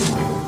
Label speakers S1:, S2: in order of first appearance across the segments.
S1: Thank you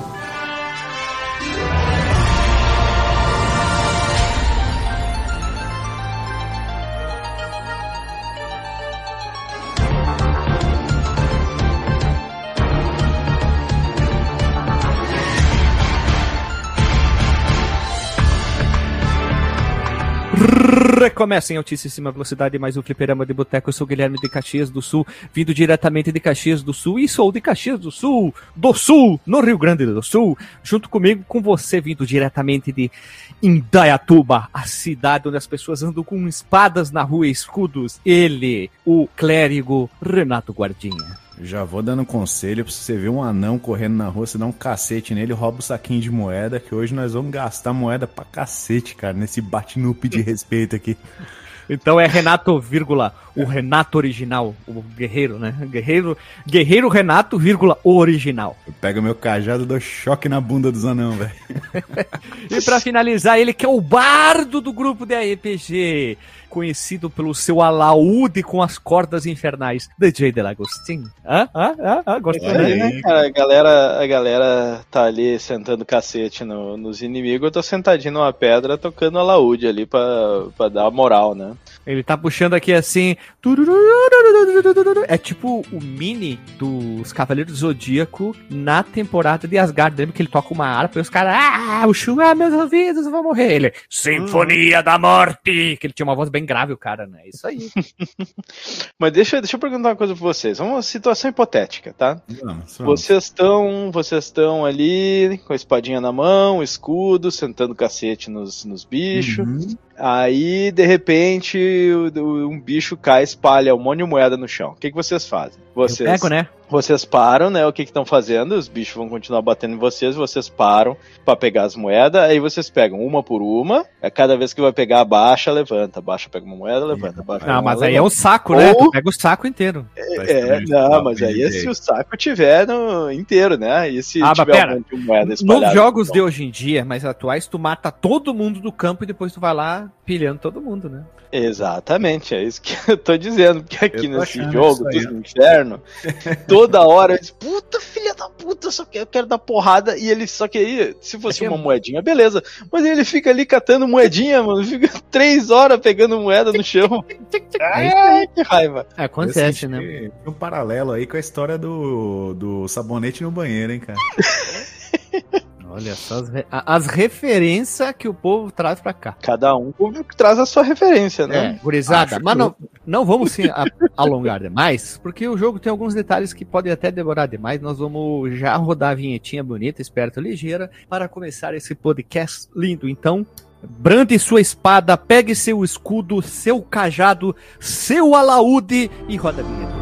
S1: Recomeça em altíssima velocidade mais um fliperama de boteco. Eu sou Guilherme de Caxias do Sul, vindo diretamente de Caxias do Sul e sou de Caxias do Sul, do Sul, no Rio Grande do Sul, junto comigo, com você, vindo diretamente de Indaiatuba, a cidade onde as pessoas andam com espadas na rua e escudos. Ele, o clérigo Renato Guardinha.
S2: Já vou dando conselho pra você ver um anão correndo na rua, você dá um cacete nele, rouba o saquinho de moeda, que hoje nós vamos gastar moeda pra cacete, cara, nesse bate-nupe de respeito aqui.
S1: Então é Renato, vírgula, o Renato original, o guerreiro, né? Guerreiro, guerreiro Renato, vírgula, o original.
S2: Eu pego meu cajado e dou choque na bunda dos anão, velho.
S1: e pra finalizar, ele que é o bardo do grupo de RPG, conhecido pelo seu alaúde com as cordas infernais, DJ Delagostin.
S3: Hã? Hã? Hã? Hã? Gostou dele, né, cara? A galera, a galera tá ali sentando cacete no, nos inimigos, eu tô sentadinho numa pedra tocando alaúde ali pra, pra dar moral, né?
S1: Ele tá puxando aqui assim. É tipo o mini dos Cavaleiros do Zodíaco na temporada de Asgard. Lembra que ele toca uma harpa e os caras. Ah, o Shun, ah, meus ouvidos, eu vou morrer. Ele. Sinfonia da Morte! Que ele tinha uma voz bem grave, o cara, né? Isso aí.
S3: Mas deixa, deixa eu perguntar uma coisa pra vocês. Uma situação hipotética, tá? Vamos, vamos. Vocês estão vocês estão ali com a espadinha na mão, escudo, sentando cacete nos, nos bichos. Uhum. Aí, de repente, um bicho cai, espalha um monte de moeda no chão. O que, que vocês fazem? Vocês,
S1: Eu pego, né?
S3: Vocês param, né? O que estão fazendo? Os bichos vão continuar batendo em vocês, vocês param para pegar as moedas, aí vocês pegam uma por uma, é cada vez que vai pegar, baixa, levanta, baixa, pega uma moeda, levanta, baixa.
S1: Não, mas
S3: moeda,
S1: aí é o saco, né? Tu pega o saco inteiro.
S3: É, é não, mas aí é se o saco tiver no inteiro, né? E se
S1: ah, tiver um monte de moeda Nos jogos de hoje em dia, mais atuais, tu mata todo mundo do campo e depois tu vai lá pilhando todo mundo, né?
S3: Exatamente, é isso que eu tô dizendo, porque aqui nesse jogo do inferno, toda hora eles, puta filha da puta, só que eu quero dar porrada, e ele só que aí, se fosse é uma moedinha, beleza, mas ele fica ali catando moedinha, mano, fica três horas pegando moeda no chão. Ai, que raiva.
S1: É, acontece, né?
S2: Um paralelo aí com a história do, do sabonete no banheiro, hein, cara.
S1: Olha só as, re... as referências que o povo traz pra cá.
S3: Cada um traz a sua referência, né?
S1: É, gurizada. Mas não, não vamos se alongar demais, porque o jogo tem alguns detalhes que podem até demorar demais. Nós vamos já rodar a vinhetinha bonita, esperta, ligeira, para começar esse podcast lindo. Então, brande sua espada, pegue seu escudo, seu cajado, seu alaúde e roda a vinheta.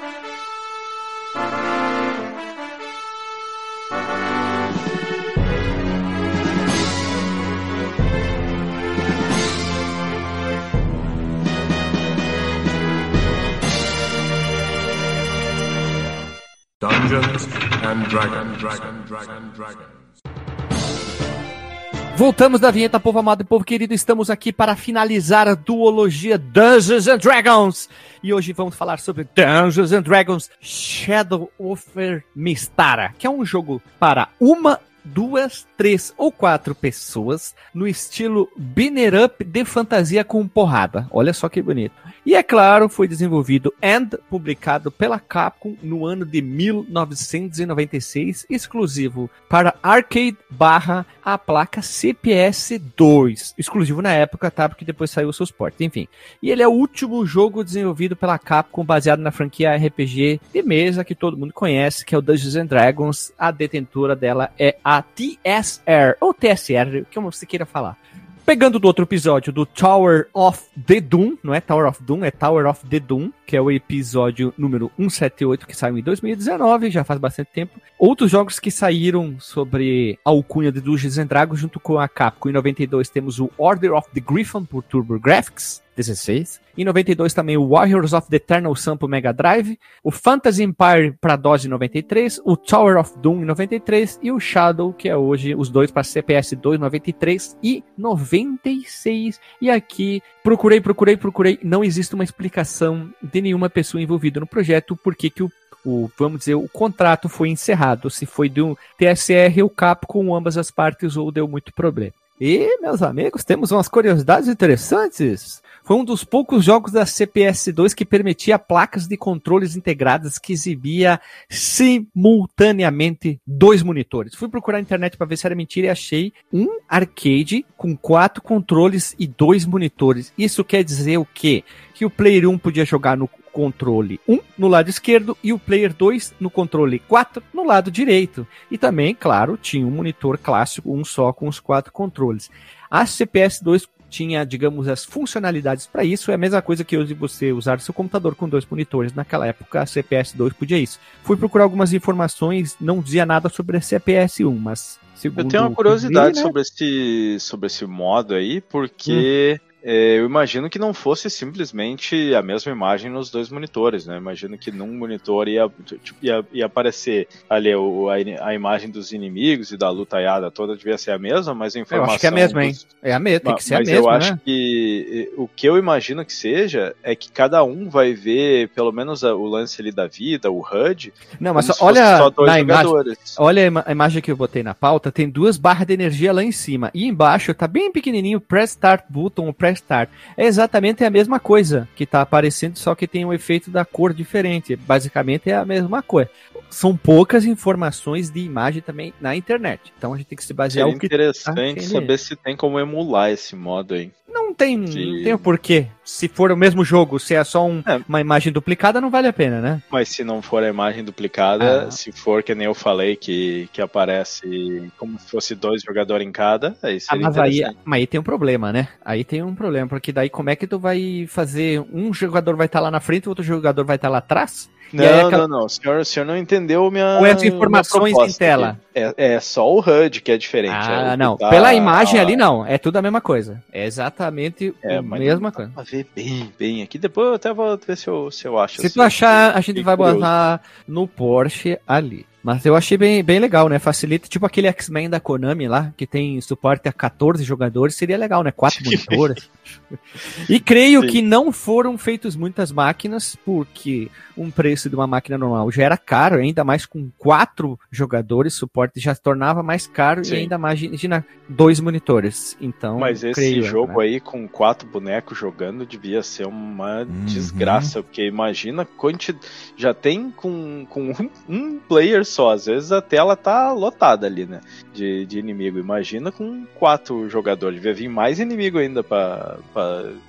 S1: Dungeons and Dragons. Voltamos da vinheta, povo amado e povo querido. Estamos aqui para finalizar a duologia Dungeons and Dragons. E hoje vamos falar sobre Dungeons and Dragons Shadow of Mistara, que é um jogo para uma duas, três ou quatro pessoas no estilo Binner Up de fantasia com porrada. Olha só que bonito. E é claro, foi desenvolvido e publicado pela Capcom no ano de 1996, exclusivo para arcade barra a placa CPS 2, exclusivo na época, tá? Porque depois saiu o seu suporte, enfim. E ele é o último jogo desenvolvido pela Capcom baseado na franquia RPG de mesa que todo mundo conhece, que é o Dungeons and Dragons. A detentora dela é a TSR, ou TSR, como você queira falar. Pegando do outro episódio do Tower of the Doom, não é Tower of Doom, é Tower of the Doom, que é o episódio número 178 que saiu em 2019, já faz bastante tempo. Outros jogos que saíram sobre a alcunha de Dungeons and Dragons junto com a Capcom. Em 92 temos o Order of the Griffin por Turbo Graphics. 16. Em 92 também o Warriors of the Eternal Sun pro Mega Drive, o Phantasy Empire para DOS em 93, o Tower of Doom em 93 e o Shadow, que é hoje os dois para CPS 2 93 e 96. E aqui procurei, procurei, procurei, não existe uma explicação de nenhuma pessoa envolvida no projeto porque que o o, vamos dizer, o contrato foi encerrado, se foi de um TSR ou Capcom, ambas as partes, ou deu muito problema. E, meus amigos, temos umas curiosidades interessantes. Foi um dos poucos jogos da CPS2 que permitia placas de controles integradas que exibia simultaneamente dois monitores. Fui procurar na internet para ver se era mentira e achei um arcade com quatro controles e dois monitores. Isso quer dizer o quê? Que o player 1 podia jogar no controle 1 no lado esquerdo e o player 2 no controle 4 no lado direito. E também, claro, tinha um monitor clássico, um só com os quatro controles. A CPS 2 tinha, digamos, as funcionalidades para isso. É a mesma coisa que hoje você usar seu computador com dois monitores. Naquela época, a CPS 2 podia isso. Fui procurar algumas informações, não dizia nada sobre a CPS 1, mas
S3: segundo Eu tenho uma curiosidade né? sobre, esse, sobre esse modo aí, porque hum. É, eu imagino que não fosse simplesmente a mesma imagem nos dois monitores, né? Imagino que num monitor ia, tipo, ia, ia aparecer ali o, a, a, imagem dos inimigos e da lutaiada toda devia ser a mesma, mas a informação.
S1: Eu acho que é a mesma, hein? É a mesma, tem que ser mas a mesma.
S3: Mas
S1: eu acho
S3: que o que eu imagino que seja é que cada um vai ver pelo menos o lance ali da vida, o HUD.
S1: Não, mas olha na imagem, olha a imagem que eu botei na pauta, tem duas barras de energia lá em cima e embaixo tá bem pequenininho press start button, press É exatamente a mesma coisa que está aparecendo, só que tem um efeito da cor diferente. Basicamente é a mesma coisa. São poucas informações de imagem também na internet. Então a gente tem que se basear
S3: Seria o que interessante tá saber se tem como emular esse modo aí.
S1: Não tem, não tem o porquê. Se for o mesmo jogo, se é só um, é. uma imagem duplicada, não vale a pena, né?
S3: Mas se não for a imagem duplicada, ah. se for que nem eu falei, que, que aparece como se fosse dois jogadores em cada, aí seria ah,
S1: mas aí, mas aí tem um problema, né? Aí tem um problema, porque daí como é que tu vai fazer, um jogador vai estar tá lá na frente, o outro jogador vai estar tá lá atrás?
S3: Não, aquela... não, não. O senhor, o senhor não entendeu minha.
S1: Ou as informações em tela.
S3: É, é só o HUD que é diferente.
S1: Ah, é não. Tá... Pela imagem ali, não. É tudo a mesma coisa. É exatamente é, a mesma coisa.
S3: Pra ver bem, bem aqui. Depois eu até vou ver se eu, se eu acho.
S1: Se assim, tu achar, a gente vai curioso. botar no Porsche ali. Mas eu achei bem, bem legal, né? Facilita, tipo aquele X-Men da Konami lá, que tem suporte a 14 jogadores, seria legal, né? Quatro monitores. e creio Sim. que não foram feitas muitas máquinas, porque um preço de uma máquina normal já era caro, ainda mais com quatro jogadores, suporte já se tornava mais caro Sim. e ainda mais, imagina, dois monitores. Então,
S3: Mas esse creio, jogo né? aí com quatro bonecos jogando devia ser uma uhum. desgraça, porque imagina quanti... já tem com, com um, um player só, às vezes a tela tá lotada ali, né? De, de inimigo. Imagina com quatro jogadores. Devia vir mais inimigo ainda para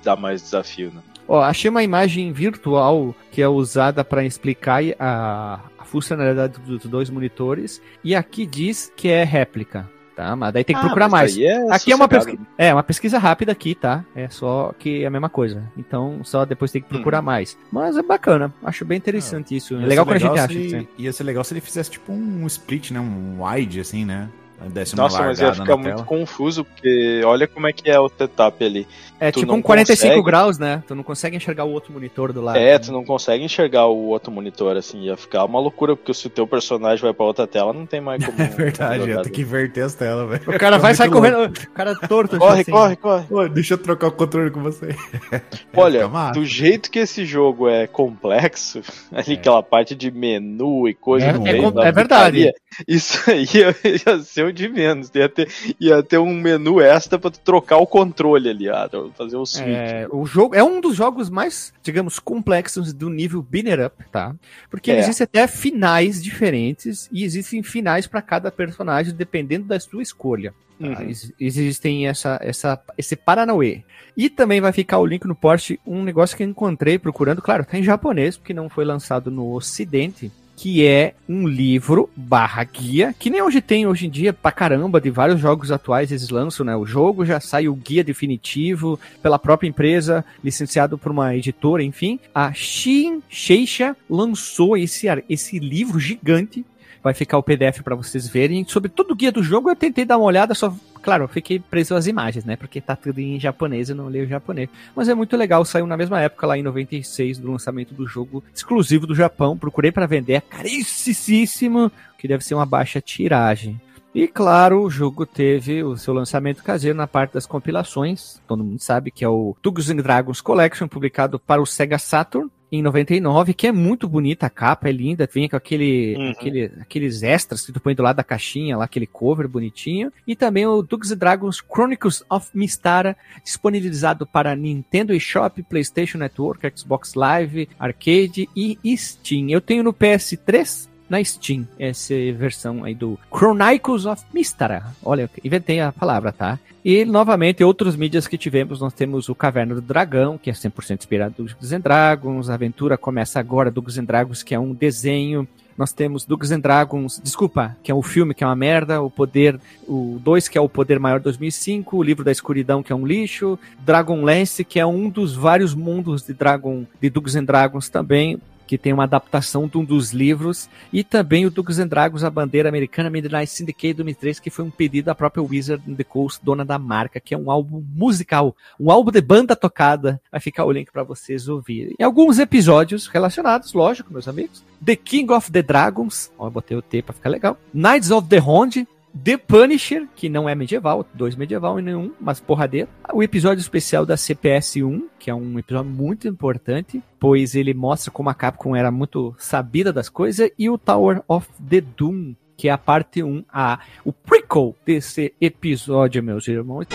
S3: dar mais desafio, né?
S1: Ó, achei uma imagem virtual que é usada para explicar a, a funcionalidade dos dois monitores e aqui diz que é réplica tá? Mas daí tem que ah, procurar mais. É aqui é uma, pesqui... é uma pesquisa rápida aqui, tá? É só que é a mesma coisa. Então, só depois tem que procurar hum. mais. Mas é bacana. Acho bem interessante ah, isso. É legal quando a gente acha.
S2: Ia ser legal se ele fizesse tipo um split, né? Um wide, assim, né?
S3: Desse Nossa, mas ia ficar muito tela. confuso, porque olha como é que é o setup ali.
S1: É tu tipo um 45 consegue... graus, né? Tu não consegue enxergar o outro monitor do lado.
S3: É,
S1: né?
S3: tu não consegue enxergar o outro monitor, assim, ia ficar uma loucura, porque se o teu personagem vai pra outra tela, não tem mais como.
S2: É verdade, ia ter que inverter as telas, velho.
S1: O cara vai sair correndo, o cara torto.
S3: Corre, assim. corre, corre. Pô,
S2: deixa eu trocar o controle com você.
S3: Olha, do jeito que esse jogo é complexo, ali é. aquela parte de menu e coisa
S1: é, no meio. É, é verdade.
S3: Isso aí ia ser o de menos. Ia ter, ia ter um menu extra pra tu trocar o controle ali, ah, fazer o switch.
S1: É, o jogo é um dos jogos mais, digamos, complexos do nível Binner Up, tá? Porque é. existem até finais diferentes e existem finais para cada personagem dependendo da sua escolha. Tá? Uhum. Existem essa, essa, esse Paranauê. E também vai ficar o link no post um negócio que eu encontrei procurando, claro, tá em japonês, porque não foi lançado no ocidente que é um livro barra guia, que nem hoje tem hoje em dia pra caramba, de vários jogos atuais eles lançam, né? O jogo já sai o guia definitivo pela própria empresa, licenciado por uma editora, enfim. A Shin Sheisha lançou esse, esse livro gigante vai ficar o PDF para vocês verem. Sobre todo o guia do jogo, eu tentei dar uma olhada, só Claro, eu fiquei preso às imagens, né? Porque tá tudo em japonês, eu não leio japonês. Mas é muito legal, saiu na mesma época, lá em 96, do lançamento do jogo exclusivo do Japão. Procurei para vender, é caríssimo, que deve ser uma baixa tiragem. E claro, o jogo teve o seu lançamento caseiro na parte das compilações. Todo mundo sabe que é o Tugs and Dragons Collection, publicado para o Sega Saturn em 99, que é muito bonita a capa, é linda, vem com aquele, uhum. aquele, aqueles extras que tu põe do lado da caixinha lá, aquele cover bonitinho. E também o Dungeons Dragons Chronicles of Mystara, disponibilizado para Nintendo eShop, PlayStation Network, Xbox Live, Arcade e Steam. Eu tenho no PS3, na Steam, essa versão aí do Chronicles of Mystara. Olha, inventei a palavra, tá? E, novamente, outros mídias que tivemos, nós temos o Caverna do Dragão, que é 100% inspirado do Dungeons Dragons, a aventura começa agora do Dungeons Dragons, que é um desenho nós temos Dungeons and Dragons, desculpa, que é um filme que é uma merda, o Poder, o 2 que é o Poder Maior 2005, o Livro da Escuridão que é um lixo, Dragonlance que é um dos vários mundos de Dragon, de Dungeons and Dragons também, que tem uma adaptação de um dos livros, e também o Dungeons and Dragons, a bandeira americana Midnight Syndicate 2003, que foi um pedido da própria Wizard in the Coast, dona da marca, que é um álbum musical, um álbum de banda tocada. Vai ficar o link para vocês ouvirem. E alguns episódios relacionados, lógico, meus amigos. The King of the Dragons, ó, eu botei o T para ficar legal. Knights of the Round, The Punisher, que não é medieval, dois medieval e nenhum, mas porradeiro. O episódio especial da CPS 1, que é um episódio muito importante, pois ele mostra como a Capcom era muito sabida das coisas, e o Tower of the Doom, que é a parte 1, a, o prequel desse episódio, meus irmãos.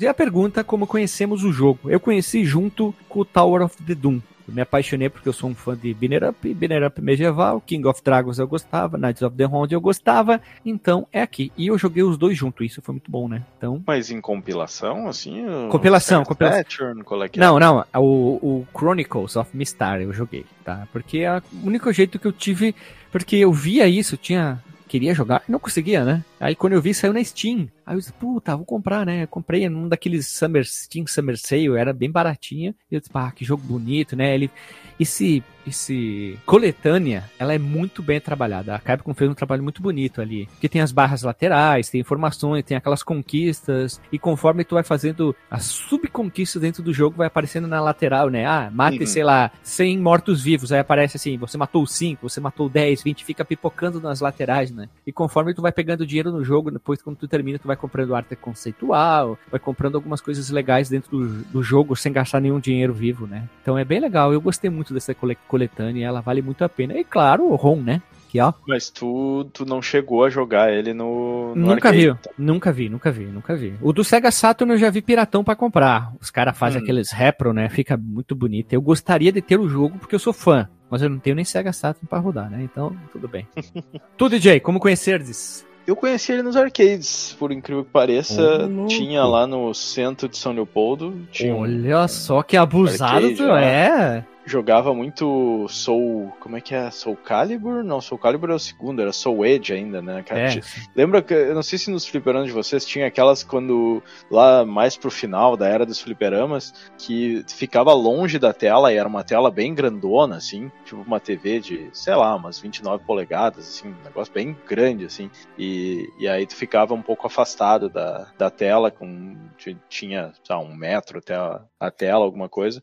S1: E a pergunta como conhecemos o jogo. Eu conheci junto com o Tower of the Doom. Eu me apaixonei porque eu sou um fã de Binner Up, Binner Up medieval, King of Dragons eu gostava, Knights of the Round eu gostava, então é aqui. E eu joguei os dois juntos, isso foi muito bom, né? Então...
S3: Mas em compilação, assim?
S1: Compilação, compilação. Pattern, é, é não, não, o, o Chronicles of Mistar eu joguei, tá? Porque é o único jeito que eu tive, porque eu via isso, tinha queria jogar e não conseguia, né? Aí quando eu vi, saiu na Steam. Aí eu disse, puta, vou comprar, né? Eu comprei num daqueles Summer, Steam Summer Sale, era bem baratinha. E eu disse, pá, que jogo bonito, né? Ele, esse, esse coletânea, ela é muito bem trabalhada. A Capcom fez um trabalho muito bonito ali. Porque tem as barras laterais, tem informações, tem aquelas conquistas. E conforme tu vai fazendo as subconquistas dentro do jogo, vai aparecendo na lateral, né? Ah, mate, uhum. sei lá, 100 mortos-vivos. Aí aparece assim, você matou 5, você matou 10, 20, fica pipocando nas laterais, né? E conforme tu vai pegando dinheiro no jogo, depois quando tu termina, tu vai comprando arte conceitual, vai comprando algumas coisas legais dentro do, do jogo sem gastar nenhum dinheiro vivo, né? Então é bem legal. Eu gostei muito dessa coletânea, ela vale muito a pena. E claro, o ROM, né? Aqui, ó.
S3: Mas tu, tu não chegou a jogar ele no,
S1: no Nunca arcade, vi, tá? nunca vi, nunca vi, nunca vi. O do Sega Saturn eu já vi piratão para comprar. Os caras fazem hum. aqueles repro, né? Fica muito bonito. Eu gostaria de ter o jogo porque eu sou fã. Mas eu não tenho nem Sega Saturn para rodar, né? Então, tudo bem. tu, DJ, como conhecerdes?
S3: Eu conheci ele nos arcades, por incrível que pareça. Oh, tinha lá no centro de São Leopoldo.
S1: Olha só que abusado tu é
S3: jogava muito Soul. Como é que é? Soul Calibur? Não, Soul Calibur é o segundo, era Soul Edge ainda, né? É. Lembra que. Eu não sei se nos fliperamas de vocês tinha aquelas quando. Lá mais pro final da era dos fliperamas, que ficava longe da tela e era uma tela bem grandona, assim. Tipo uma TV de, sei lá, umas 29 polegadas, assim. Um negócio bem grande, assim. E, e aí tu ficava um pouco afastado da, da tela, com. Tinha, sei lá, um metro até a, a tela, alguma coisa.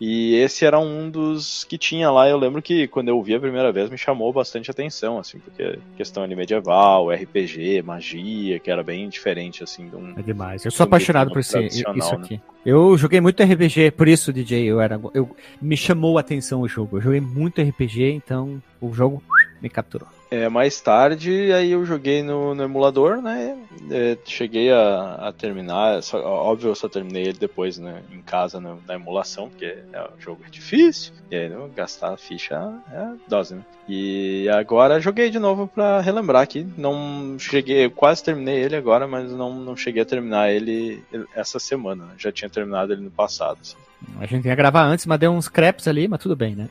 S3: E esse era um dos que tinha lá. Eu lembro que quando eu vi a primeira vez me chamou bastante atenção, assim, porque questão ali medieval, RPG, magia, que era bem diferente, assim. De um,
S1: é demais. Eu sou apaixonado por esse, isso aqui. Né? Eu joguei muito RPG, por isso, DJ, eu era. Eu, me chamou a atenção o jogo. Eu joguei muito RPG, então o jogo me capturou.
S3: É, mais tarde, aí eu joguei no, no emulador, né? É, cheguei a, a terminar, só, óbvio eu só terminei ele depois né, em casa na, na emulação, porque é, o jogo é difícil, e aí não, gastar a ficha é dose, né? E agora joguei de novo para relembrar aqui. Não cheguei, quase terminei ele agora, mas não, não cheguei a terminar ele essa semana. Já tinha terminado ele no passado. Assim.
S1: A gente ia gravar antes, mas deu uns crepes ali, mas tudo bem, né?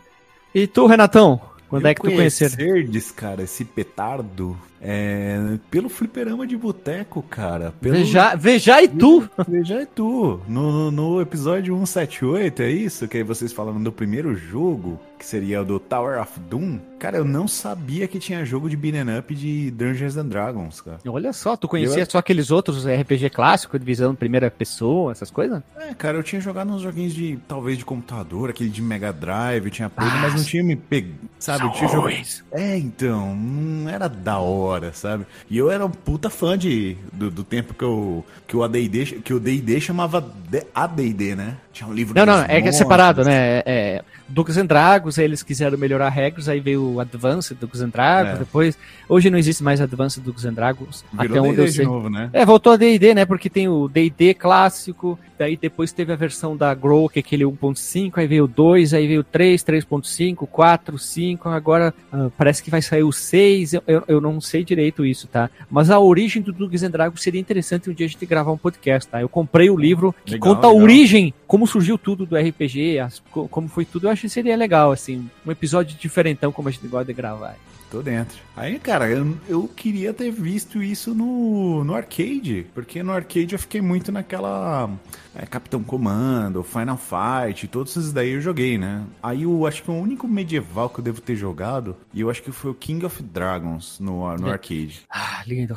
S1: E tu, Renatão? Quando
S2: eu
S1: é que tu conheceu?
S2: Conhecerdes, cara, esse petardo é, pelo fliperama de boteco, cara. Pelo...
S1: Veja, veja e tu!
S2: Veja e tu. No, no episódio 178, é isso? Que aí vocês falaram do primeiro jogo, que seria o do Tower of Doom. Cara, eu não sabia que tinha jogo de beat'em up de Dungeons and Dragons, cara.
S1: Olha só, tu conhecia eu... só aqueles outros RPG clássicos, de visão primeira pessoa, essas coisas?
S2: É, cara, eu tinha jogado uns joguinhos de, talvez, de computador, aquele de Mega Drive, tinha pego, mas não tinha me pegado, sabe? Eu tinha jogado... É, então, não era da hora sabe? E eu era um puta fã de, do, do tempo que, eu, que o AD&D, que o D&D chamava AD&D, né?
S1: Tinha um livro Não, não, é que é separado, né? É, é, Duques and Dragons, eles quiseram melhorar regras, aí veio o Advanced Duques and Dragons, é. depois... Hoje não existe mais Advanced Duques and Dragons,
S2: Virou até onde eu sei. Novo, né?
S1: É, voltou a D&D, né? Porque tem o D&D clássico, daí depois teve a versão da Grow, que é aquele 1.5, aí veio o 2, aí veio o 3, 3.5, 4, 5, agora uh, parece que vai sair o 6, eu, eu, eu, não sei direito isso, tá? Mas a origem do Duques and Dragons seria interessante um dia a gente gravar um podcast, tá? Eu comprei o livro que legal, conta legal. a origem, como surgiu tudo do RPG, as, como foi tudo, eu acho que seria legal, assim, um episódio diferentão como a gente gosta de gravar.
S2: Tô dentro. Aí, cara, eu, eu queria ter visto isso no, no arcade, porque no arcade eu fiquei muito naquela é, Capitão Comando, Final Fight, todos esses daí eu joguei, né? Aí eu acho que o único medieval que eu devo ter jogado, e eu acho que foi o King of Dragons no, no é. arcade.
S1: Ah, lindo,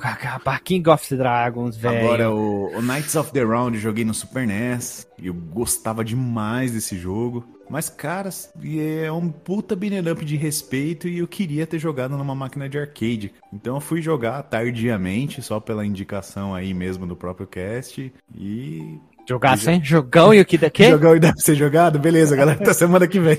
S1: King of Dragons, velho.
S2: Agora o, o Knights of the Round eu joguei no Super NES, e eu gostava demais desse jogo. Mas, cara, é um puta beat'em up de respeito e eu queria ter jogado numa máquina de arcade. Então eu fui jogar tardiamente, só pela indicação aí mesmo do próprio cast. E
S1: Jogar sem jogão e o que daqui?
S2: Jogão e deve ser jogado? Beleza, galera, até semana que vem.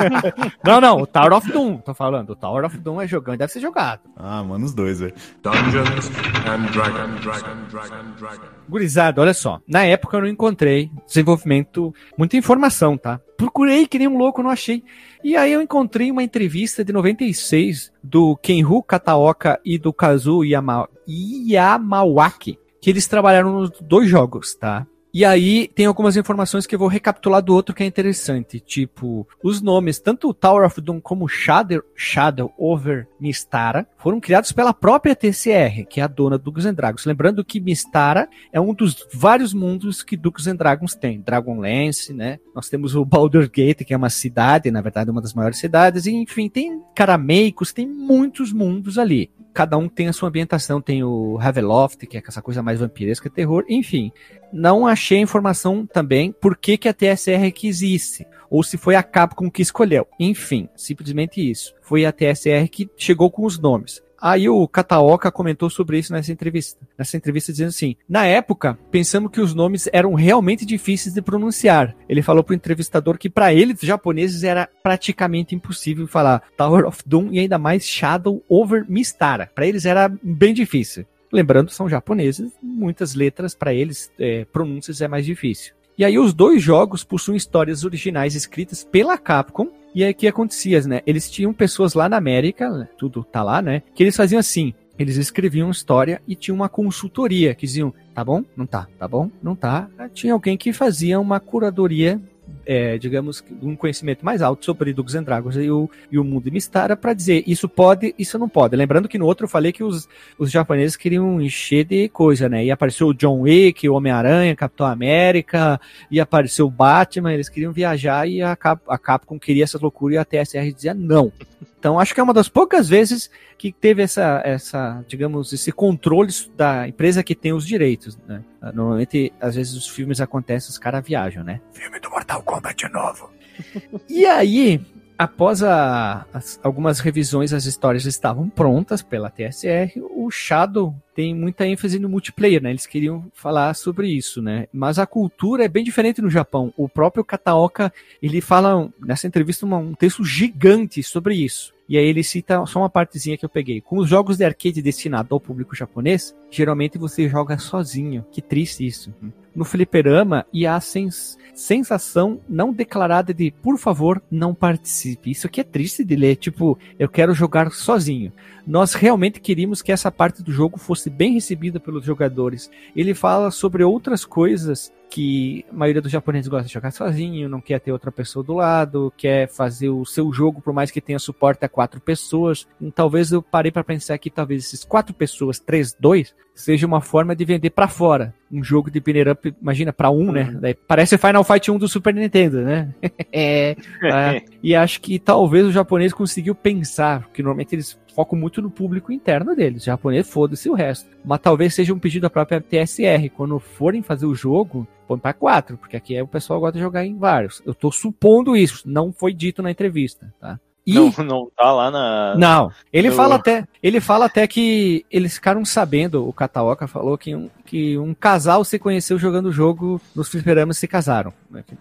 S1: não, não, o Tower of Doom, tô falando. O Tower of Doom é jogão e deve ser jogado.
S2: Ah, mano, os dois, velho. Dungeons and Dragons, Dragon,
S1: Dragon, Dragon. Gurizada, olha só. Na época eu não encontrei desenvolvimento, muita informação, tá? Procurei que nem um louco, não achei. E aí eu encontrei uma entrevista de 96 do Kenru Kataoka e do Kazu Yama... Yamawaki, que eles trabalharam nos dois jogos, tá? E aí tem algumas informações que eu vou recapitular do outro que é interessante, tipo, os nomes, tanto o Tower of Doom como Shadow, Shadow over Mistara, foram criados pela própria TCR, que é a dona do Dungeons Dragons. Lembrando que Mistara é um dos vários mundos que Dungeons Dragons tem. Dragonlance, né? Nós temos o Baldur Gate, que é uma cidade, na verdade uma das maiores cidades, e enfim, tem Carameicos, tem muitos mundos ali cada um tem a sua ambientação. Tem o Haveloft, que é essa coisa mais vampiresca, terror, enfim. Não achei informação também por que, que a TSR existe, ou se foi a Capcom que escolheu. Enfim, simplesmente isso. Foi a TSR que chegou com os nomes. Aí o Kataoka comentou sobre isso nessa entrevista. Nessa entrevista dizendo assim: "Na época, pensamos que os nomes eram realmente difíceis de pronunciar. Ele falou pro entrevistador que para eles, japoneses, era praticamente impossível falar Tower of Doom e ainda mais Shadow over Mistara. Para eles era bem difícil. Lembrando, são japoneses, muitas letras para eles, é, pronúncias é mais difícil. E aí os dois jogos possuem histórias originais escritas pela Capcom e aí o que acontecia, né? Eles tinham pessoas lá na América, tudo tá lá, né? Que eles faziam assim, eles escreviam história e tinha uma consultoria que diziam, tá bom? Não tá, tá bom? Não tá. Tinha alguém que fazia uma curadoria é, digamos, um conhecimento mais alto sobre Dungeons and Dragons e o, e o mundo de Mistara para dizer isso pode, isso não pode. Lembrando que no outro eu falei que os, os japoneses queriam encher de coisa, né? E apareceu o John Wick, o Homem-Aranha, Capitão América, e apareceu o Batman, eles queriam viajar e a, Cap, a Capcom queria essa loucura e a TSR dizia não. Então acho que é uma das poucas vezes que teve essa, essa digamos, esse controle da empresa que tem os direitos, né? Normalmente, às vezes os filmes acontecem, os caras viajam, né?
S2: Filme do Mortal Kombat novo.
S1: e aí, após a, as, algumas revisões, as histórias estavam prontas pela TSR. O Shadow tem muita ênfase no multiplayer, né? Eles queriam falar sobre isso, né? Mas a cultura é bem diferente no Japão. O próprio Kataoka, ele fala nessa entrevista um texto gigante sobre isso. E aí ele cita só uma partezinha que eu peguei. Com os jogos de arcade destinados ao público japonês, geralmente você joga sozinho. Que triste isso. No fliperama, e há sens sensação não declarada de, por favor, não participe. Isso aqui é triste de ler. Tipo, eu quero jogar sozinho. Nós realmente queríamos que essa parte do jogo fosse bem recebida pelos jogadores. Ele fala sobre outras coisas que a maioria dos japoneses gosta de jogar sozinho, não quer ter outra pessoa do lado, quer fazer o seu jogo, por mais que tenha suporte a quatro pessoas. Então, talvez eu parei para pensar que talvez esses quatro pessoas, três, dois, seja uma forma de vender para fora. Um jogo de binner up, imagina, para um, né? Uhum. Daí parece Final Fight 1 do Super Nintendo, né? é, é, e acho que talvez o japonês conseguiu pensar, porque normalmente eles focam muito no público interno deles. O japonês, foda-se o resto. Mas talvez seja um pedido da própria TSR. Quando forem fazer o jogo, põe para quatro, porque aqui é o pessoal gosta de jogar em vários. Eu tô supondo isso, não foi dito na entrevista, tá?
S3: E... Não, não tá lá na.
S1: Não. Ele fala até. Ele fala até que eles ficaram sabendo, o Kataoka falou que um, que um casal se conheceu jogando o jogo nos fliperamas e se casaram.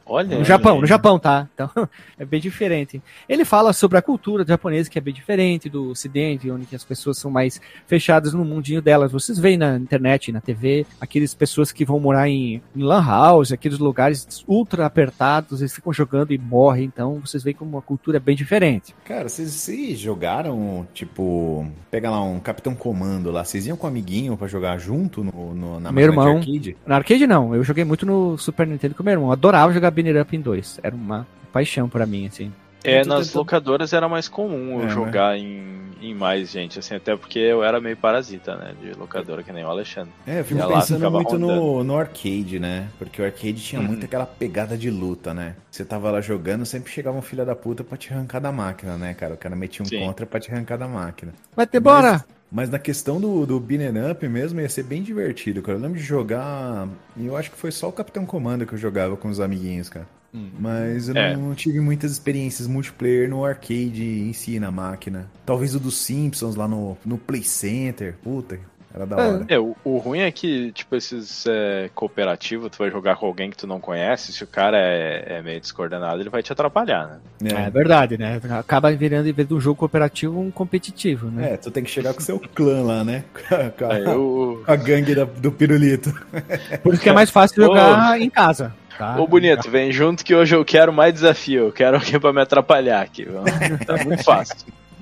S1: Olha. No Japão, no Japão, tá? Então é bem diferente. Ele fala sobre a cultura japonesa, que é bem diferente do ocidente, onde as pessoas são mais fechadas no mundinho delas. Vocês veem na internet, na TV, aqueles pessoas que vão morar em, em lan house, aqueles lugares ultra apertados, eles ficam jogando e morrem. Então vocês veem como a cultura é bem diferente.
S2: Cara, vocês, vocês jogaram, tipo, pega lá um Capitão Comando lá, vocês iam com um amiguinho para jogar junto no, no
S1: na meu irmão, arcade? Na arcade não, eu joguei muito no Super Nintendo com meu irmão. Eu adorava jogar Binner Up em 2. Era uma paixão para mim, assim.
S3: É, nas tentando... locadoras era mais comum eu é, jogar né? em, em mais gente, assim, até porque eu era meio parasita, né, de locadora, que nem o Alexandre.
S2: É, eu fico e pensando muito no, no arcade, né, porque o arcade tinha uhum. muito aquela pegada de luta, né. Você tava lá jogando, sempre chegava um filho da puta pra te arrancar da máquina, né, cara. O cara metia um Sim. contra pra te arrancar da máquina.
S1: Vai ter bora!
S2: Mas na questão do, do Beaten Up mesmo, ia ser bem divertido, cara. Eu lembro de jogar. E eu acho que foi só o Capitão Comando que eu jogava com os amiguinhos, cara. Hum. Mas eu é. não tive muitas experiências multiplayer no arcade em si, na máquina. Talvez o dos Simpsons lá no, no Play Center. Puta, era da hora.
S3: É, o, o ruim é que, tipo, esses é, cooperativos, tu vai jogar com alguém que tu não conhece, se o cara é, é meio descoordenado, ele vai te atrapalhar,
S1: né? É, é verdade, né? Acaba virando, em vez de um jogo cooperativo, um competitivo, né?
S2: É, tu tem que chegar com o seu clã lá, né? Com a, eu... a gangue da, do pirulito.
S1: Por isso que é mais fácil jogar em casa.
S3: Tá, Ô, bonito, vem junto que hoje eu quero mais desafio. Eu quero alguém pra me atrapalhar aqui. Tá muito fácil.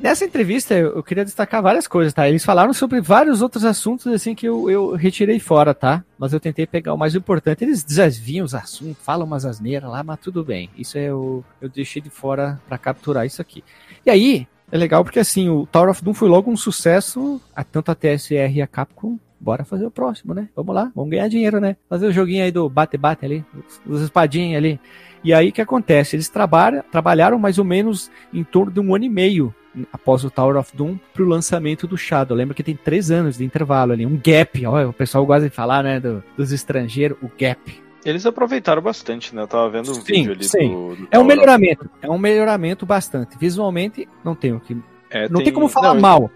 S1: Nessa entrevista, eu queria destacar várias coisas, tá? Eles falaram sobre vários outros assuntos, assim, que eu, eu retirei fora, tá? Mas eu tentei pegar o mais importante. Eles desviam os assuntos, falam umas asneiras lá, mas tudo bem. Isso é eu, eu deixei de fora para capturar isso aqui. E aí, é legal porque, assim, o Tower of Doom foi logo um sucesso, tanto a TSR e a Capcom bora fazer o próximo, né? Vamos lá, vamos ganhar dinheiro, né? Fazer o joguinho aí do bate-bate ali, os espadinhos ali. E aí o que acontece? Eles trabalham, trabalharam mais ou menos em torno de um ano e meio após o Tower of Doom para o lançamento do Shadow. Lembra que tem três anos de intervalo ali, um gap. O pessoal gosta de falar, né, do, dos estrangeiros, o gap.
S3: Eles aproveitaram bastante, né? Eu tava vendo um sim, vídeo ali
S1: sim. do, do É um melhoramento, é um melhoramento bastante. Visualmente, não tenho que é, não tem... tem, como falar não, mal.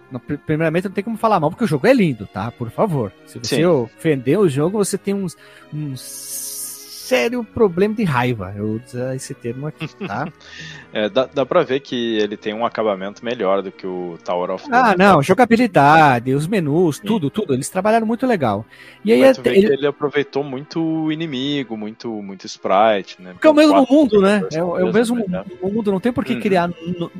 S1: Primeiramente, não tem como falar mal, porque o jogo é lindo, tá? Por favor. Se você Sim. ofender o jogo, você tem uns, uns sério problema de raiva. Eu usar esse termo aqui, tá?
S3: é, dá, dá pra ver que ele tem um acabamento melhor do que o Tower of
S1: Ah, não, jogabilidade, os menus, Sim. tudo, tudo. Eles trabalharam muito legal.
S3: E aí Mas ele... ele... aproveitou muito o inimigo, muito, muito sprite, né?
S1: Porque é o mesmo mundo, né? É, é, o mesmo né? mundo, não tem por que uhum. criar.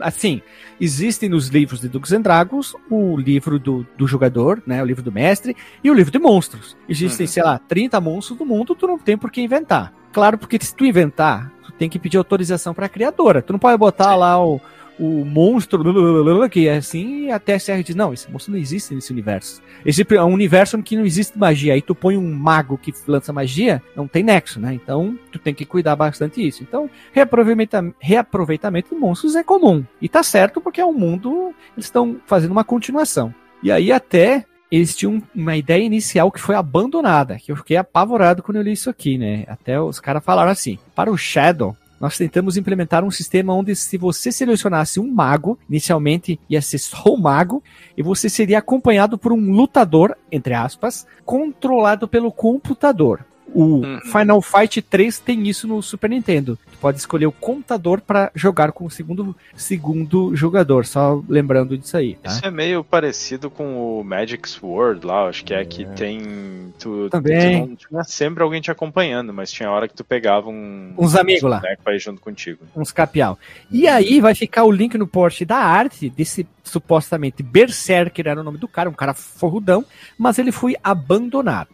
S1: Assim, existem nos livros de Dungeons and Dragons o livro do, do jogador, né? O livro do mestre, e o livro de monstros. Existem, uhum. sei lá, 30 monstros do mundo, tu não tem por que inventar. Claro, porque se tu inventar, tu tem que pedir autorização para a criadora. Tu não pode botar Sim. lá o, o monstro que é assim e a TSR diz, não, esse monstro não existe nesse universo. Esse é um universo em que não existe magia. Aí tu põe um mago que lança magia, não tem nexo, né? Então tu tem que cuidar bastante disso. Então, reaproveitamento, reaproveitamento de monstros é comum. E tá certo porque é um mundo, eles estão fazendo uma continuação. E aí até eles tinham uma ideia inicial que foi abandonada, que eu fiquei apavorado quando eu li isso aqui, né? Até os caras falaram assim: para o Shadow, nós tentamos implementar um sistema onde se você selecionasse um mago, inicialmente ia ser só o mago, e você seria acompanhado por um lutador, entre aspas, controlado pelo computador. O uhum. Final Fight 3 tem isso no Super Nintendo. Tu pode escolher o contador para jogar com o segundo, segundo jogador, só lembrando disso aí.
S3: Tá? Isso é meio parecido com o Magic Sword lá, acho que é, é. que tem. Tu,
S1: Também.
S3: Tu não tinha sempre alguém te acompanhando, mas tinha hora que tu pegava um.
S1: Uns amigos lá.
S3: Pra ir junto contigo.
S1: Uns capial. E aí vai ficar o link no post da arte desse supostamente Berserker era o nome do cara, um cara forrudão, mas ele foi abandonado.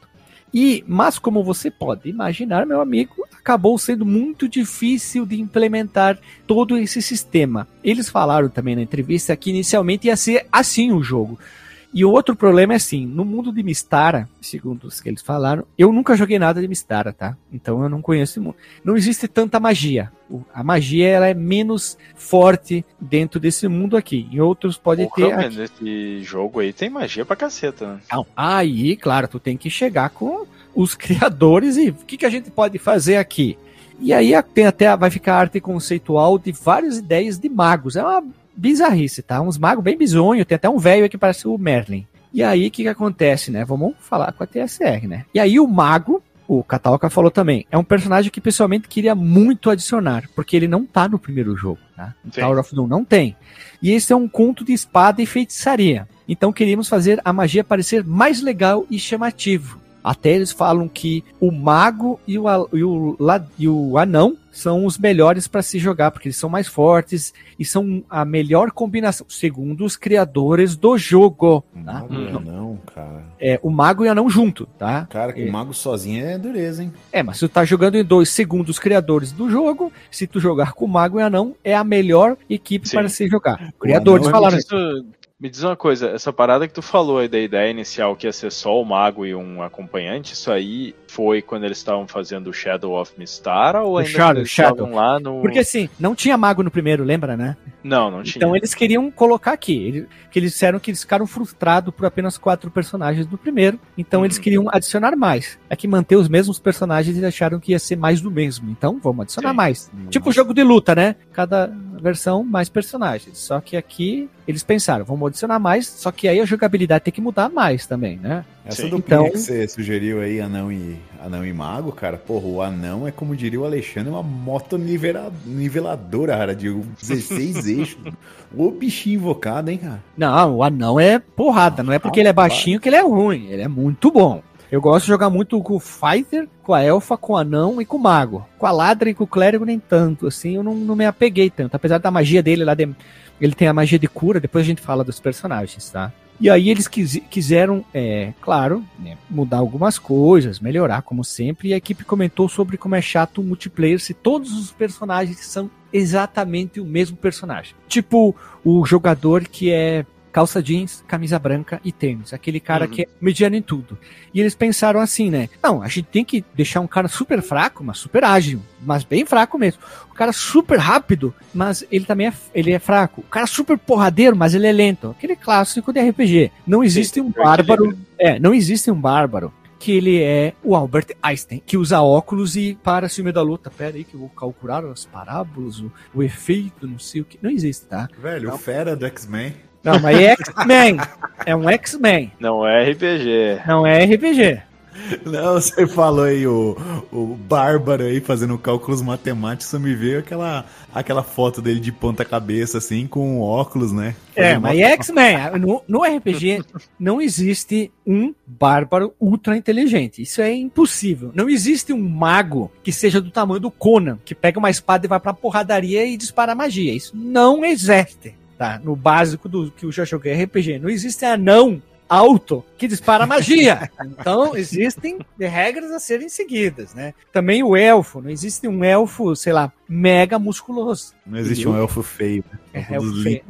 S1: E, mas como você pode imaginar, meu amigo, acabou sendo muito difícil de implementar todo esse sistema. Eles falaram também na entrevista que inicialmente ia ser assim o jogo. E o outro problema é assim, no mundo de Mistara, segundo os que eles falaram, eu nunca joguei nada de Mistara, tá? Então eu não conheço o mundo. Não existe tanta magia. A magia ela é menos forte dentro desse mundo aqui. Em outros pode Porra, ter.
S3: Nesse jogo aí tem magia pra caceta, né?
S1: Não. Aí, claro, tu tem que chegar com os criadores e o que, que a gente pode fazer aqui? E aí tem até vai ficar arte conceitual de várias ideias de magos. É uma bizarrice, tá? Uns magos bem bizonhos, tem até um velho que parece o Merlin. E aí, o que, que acontece, né? Vamos falar com a TSR, né? E aí, o mago, o Catalca falou também, é um personagem que pessoalmente queria muito adicionar, porque ele não tá no primeiro jogo, tá? Tower of Doom não tem. E esse é um conto de espada e feitiçaria. Então queríamos fazer a magia parecer mais legal e chamativo. Até eles falam que o mago e o, e o, e o anão são os melhores para se jogar, porque eles são mais fortes e são a melhor combinação, segundo os criadores do jogo.
S2: Tá? Mago e anão, cara.
S1: É, o mago e anão junto, tá?
S2: Cara, que
S1: é.
S2: o mago sozinho é dureza, hein?
S1: É, mas se tu tá jogando em dois, segundo os criadores do jogo, se tu jogar com o mago e anão, é a melhor equipe Sim. para se jogar. Criadores falaram isso.
S3: Me diz uma coisa, essa parada que tu falou aí da ideia inicial que ia ser só o mago e um acompanhante, isso aí foi quando eles estavam fazendo o Shadow of Mistara ou ainda
S1: Shadow, eles Shadow. lá no... Porque assim, não tinha mago no primeiro, lembra, né?
S3: Não, não tinha.
S1: Então eles queriam colocar aqui, eles, que eles disseram que eles ficaram frustrados por apenas quatro personagens do primeiro, então uhum. eles queriam adicionar mais. É que manter os mesmos personagens e acharam que ia ser mais do mesmo, então vamos adicionar Sim. mais. Uhum. Tipo jogo de luta, né? Cada versão mais personagens. Só que aqui eles pensaram, vamos adicionar mais, só que aí a jogabilidade tem que mudar mais também, né?
S2: Essa Sim. duplinha então... que você sugeriu aí, anão e, anão e mago, cara, porra, o anão é como diria o Alexandre, uma moto niveladora, cara, de 16 eixos. O bichinho invocado, hein, cara?
S1: Não, o anão é porrada, não é porque ah, ele é baixinho que ele é ruim, ele é muito bom. Eu gosto de jogar muito com o Fighter, com a Elfa, com o Anão e com o Mago. Com a Ladra e com o Clérigo nem tanto, assim, eu não, não me apeguei tanto. Apesar da magia dele lá, de, ele tem a magia de cura, depois a gente fala dos personagens, tá? E aí eles quis, quiseram, é, claro, né, mudar algumas coisas, melhorar como sempre, e a equipe comentou sobre como é chato o multiplayer se todos os personagens são exatamente o mesmo personagem. Tipo, o jogador que é calça jeans, camisa branca e tênis. Aquele cara uhum. que é mediano em tudo. E eles pensaram assim, né? Não, a gente tem que deixar um cara super fraco, mas super ágil, mas bem fraco mesmo. O cara super rápido, mas ele também é, ele é fraco. O cara super porradeiro, mas ele é lento. Aquele clássico de RPG. Não existe Sim, um bárbaro. É, não existe um bárbaro que ele é o Albert Einstein, que usa óculos e para se meio da luta. Pera aí que eu vou calcular as parábolas, o, o efeito, não sei o que. Não existe, tá?
S2: Velho, não. o fera do X-Men.
S1: Não, mas é X-Men. É um X-Men.
S3: Não é RPG.
S1: Não é RPG.
S2: Não, você falou aí o, o Bárbaro aí fazendo cálculos matemáticos, me veio aquela, aquela foto dele de ponta cabeça, assim, com óculos, né?
S1: É, mas é X-Men, no, no RPG não existe um bárbaro ultra inteligente. Isso é impossível. Não existe um mago que seja do tamanho do Conan, que pega uma espada e vai pra porradaria e dispara magia. Isso não existe tá? No básico do que eu já joguei RPG. Não existe anão alto que dispara magia. Então, existem regras a serem seguidas, né? Também o elfo, não existe um elfo, sei lá, mega musculoso.
S2: Não existe um elfo feio. Né?
S1: É, elfo feio.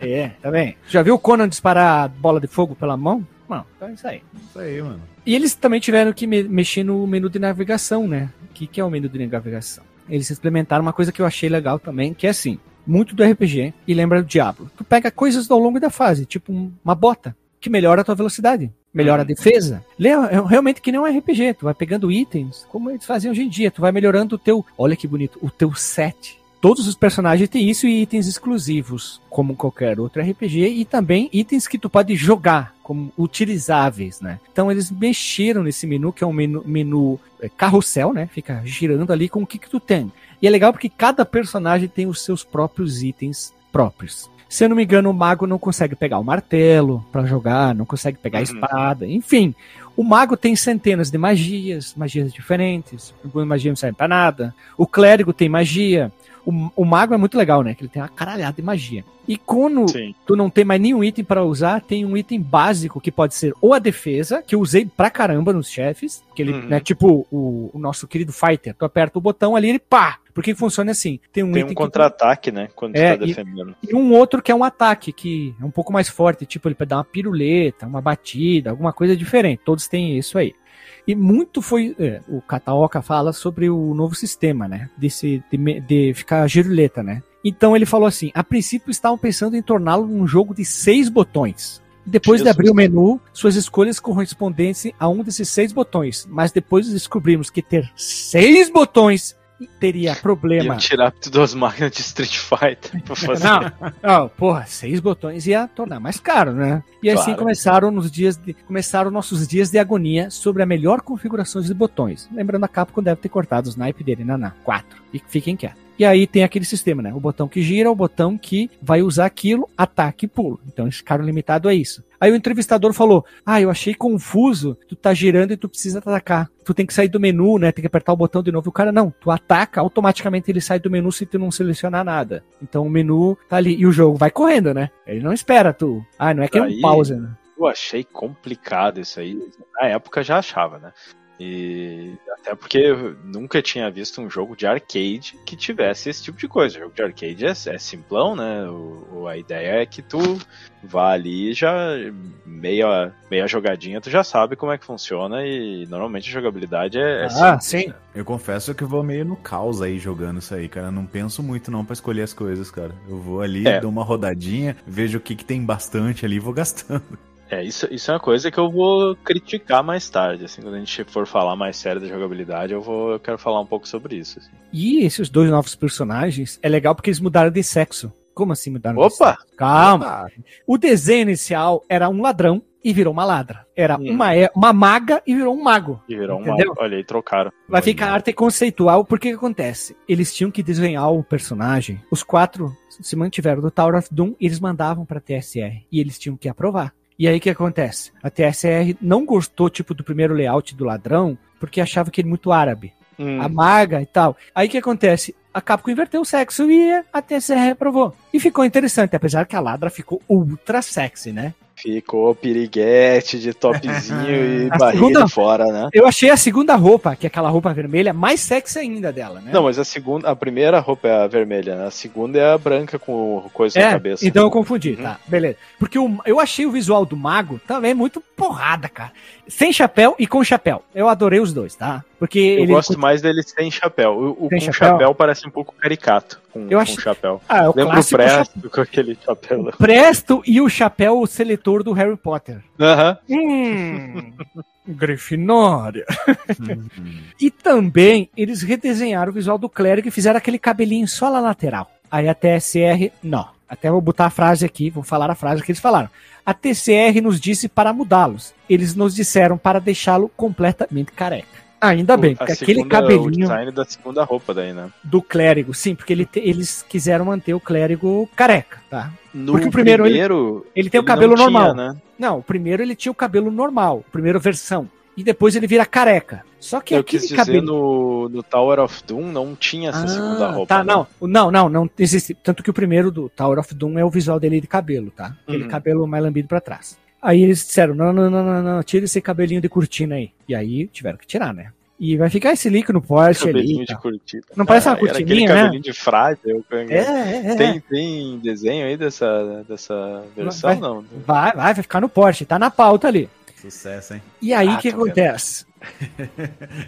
S1: é, também. Tá Já viu o Conan disparar bola de fogo pela mão? Não, então é isso aí.
S2: Isso aí, mano.
S1: E eles também tiveram que me mexer no menu de navegação, né? O que, que é o menu de navegação? Eles implementaram uma coisa que eu achei legal também, que é assim, muito do RPG e lembra do Diablo. Tu pega coisas ao longo da fase, tipo uma bota, que melhora a tua velocidade, melhora a uhum. defesa. É realmente que nem um RPG, tu vai pegando itens, como eles fazem hoje em dia, tu vai melhorando o teu, olha que bonito, o teu set. Todos os personagens têm isso e itens exclusivos, como qualquer outro RPG, e também itens que tu pode jogar, como utilizáveis, né? Então eles mexeram nesse menu, que é um menu, menu é, carrossel, né? Fica girando ali com o que que tu tem. E é legal porque cada personagem tem os seus próprios itens próprios. Se eu não me engano, o mago não consegue pegar o martelo para jogar, não consegue pegar a uhum. espada, enfim. O mago tem centenas de magias, magias diferentes. Algumas magias não servem para nada. O clérigo tem magia. O, o mago é muito legal, né? Que ele tem uma caralhada de magia. E quando Sim. tu não tem mais nenhum item para usar, tem um item básico que pode ser ou a defesa, que eu usei pra caramba nos chefes, que ele, uhum. né, tipo o, o, nosso querido fighter, tu aperta o botão ali ele pá, porque funciona assim. Tem um,
S3: tem um contra-ataque, né, quando
S1: é, tu tá defendendo. E, e, um outro que é um ataque, que é um pouco mais forte, tipo ele pode dar uma piruleta, uma batida, alguma coisa diferente. Todos têm isso aí. E muito foi. É, o Kataoka fala sobre o novo sistema, né? Desse, de, de ficar giruleta, né? Então ele falou assim: a princípio estavam pensando em torná-lo um jogo de seis botões. Depois Jesus. de abrir o menu, suas escolhas correspondessem a um desses seis botões. Mas depois descobrimos que ter seis botões teria problema.
S3: Tirar duas máquinas de Street Fighter
S1: pra fazer. Não, não, porra, seis botões ia tornar mais caro, né? E assim claro. assim começaram nos dias de, começaram nossos dias de agonia sobre a melhor configuração de botões. Lembrando a Capcom deve ter cortado o snipe dele na, na 4. E fiquem quietos. E aí tem aquele sistema, né? O botão que gira, o botão que vai usar aquilo, ataque e pulo. Então esse cara limitado é isso. Aí o entrevistador falou: Ah, eu achei confuso, tu tá girando e tu precisa atacar. Tu tem que sair do menu, né? Tem que apertar o botão de novo. E o cara, não, tu ataca, automaticamente ele sai do menu se tu não selecionar nada. Então o menu tá ali. E o jogo vai correndo, né? Ele não espera tu. Ah, não é que é um pause, né?
S3: Eu achei complicado isso aí. Na época já achava, né? E até porque eu nunca tinha visto um jogo de arcade que tivesse esse tipo de coisa. O jogo de arcade é, é simplão, né? O, a ideia é que tu vá ali já meia, meia jogadinha, tu já sabe como é que funciona e normalmente a jogabilidade é, é
S2: Ah, simples, sim. Né? Eu confesso que eu vou meio no caos aí jogando isso aí, cara. Eu não penso muito não para escolher as coisas, cara. Eu vou ali, é. dou uma rodadinha, vejo o que, que tem bastante ali e vou gastando.
S3: É, isso, isso é uma coisa que eu vou criticar mais tarde, assim, quando a gente for falar mais sério da jogabilidade, eu vou eu quero falar um pouco sobre isso. Assim.
S1: E esses dois novos personagens, é legal porque eles mudaram de sexo. Como assim mudaram
S3: Opa! de
S1: sexo? Calma! Opa. O desenho inicial era um ladrão e virou uma ladra. Era hum. uma, uma maga e virou um mago.
S3: E virou entendeu? um mago. Olha aí, trocaram.
S1: Vai ficar arte conceitual, porque que acontece? Eles tinham que desenhar o personagem. Os quatro se mantiveram do Tower of Doom e eles mandavam pra TSR. E eles tinham que aprovar. E aí o que acontece? A TSR não gostou, tipo, do primeiro layout do ladrão, porque achava que ele muito árabe. Hum. A maga e tal. Aí o que acontece? A Capcom inverteu o sexo e a TSR reprovou. E ficou interessante, apesar que a ladra ficou ultra sexy, né?
S3: Ficou piriguete de topzinho e barriga segunda, fora, né?
S1: Eu achei a segunda roupa, que é aquela roupa vermelha, mais sexy ainda dela, né?
S3: Não, mas a segunda, a primeira roupa é a vermelha, né? A segunda é a branca com coisa é, na cabeça.
S1: Então eu confundi, uhum. tá? Beleza. Porque eu achei o visual do mago também muito porrada, cara. Sem chapéu e com chapéu. Eu adorei os dois, tá? Porque
S3: eu gosto mais dele sem chapéu. O, o sem com chapéu? chapéu? parece um pouco caricato. Com, eu acho... com chapéu.
S1: Ah, é o Lembra o Presto
S3: com aquele chapéu.
S1: O Presto e o chapéu seletor do Harry Potter.
S3: Aham.
S1: Hum. Grifinória. Uhum. e também eles redesenharam o visual do clérigo e fizeram aquele cabelinho só na lateral. Aí a TSR, não. Até vou botar a frase aqui, vou falar a frase que eles falaram. A TCR nos disse para mudá-los. Eles nos disseram para deixá-lo completamente careca. Ainda bem, porque aquele cabelinho. O
S3: design da segunda roupa daí, né?
S1: Do clérigo, sim, porque ele te, eles quiseram manter o clérigo careca, tá?
S3: No porque o primeiro, primeiro
S1: ele, ele tem ele o cabelo normal. Tinha, né? Não, o primeiro ele tinha o cabelo normal, primeira versão. E depois ele vira careca. Só que
S3: Eu quis dizer cabelo... no, no Tower of Doom não tinha essa ah, segunda roupa.
S1: Tá, né? não, não, não, não existe. Tanto que o primeiro do Tower of Doom é o visual dele de cabelo, tá? Aquele uhum. cabelo mais lambido para trás. Aí eles disseram: não, não, não, não, não, tira esse cabelinho de cortina aí. E aí tiveram que tirar, né? E vai ficar esse link no post ali.
S3: De cortina.
S1: Não parece uma ah, cortininha, né?
S3: cabelinho de frade. Eu... É, é, é. Tem, tem desenho aí dessa, dessa versão,
S1: vai,
S3: não?
S1: Vai, vai, vai ficar no post. Tá na pauta ali.
S2: Sucesso, hein?
S1: E aí o ah, que tá acontece?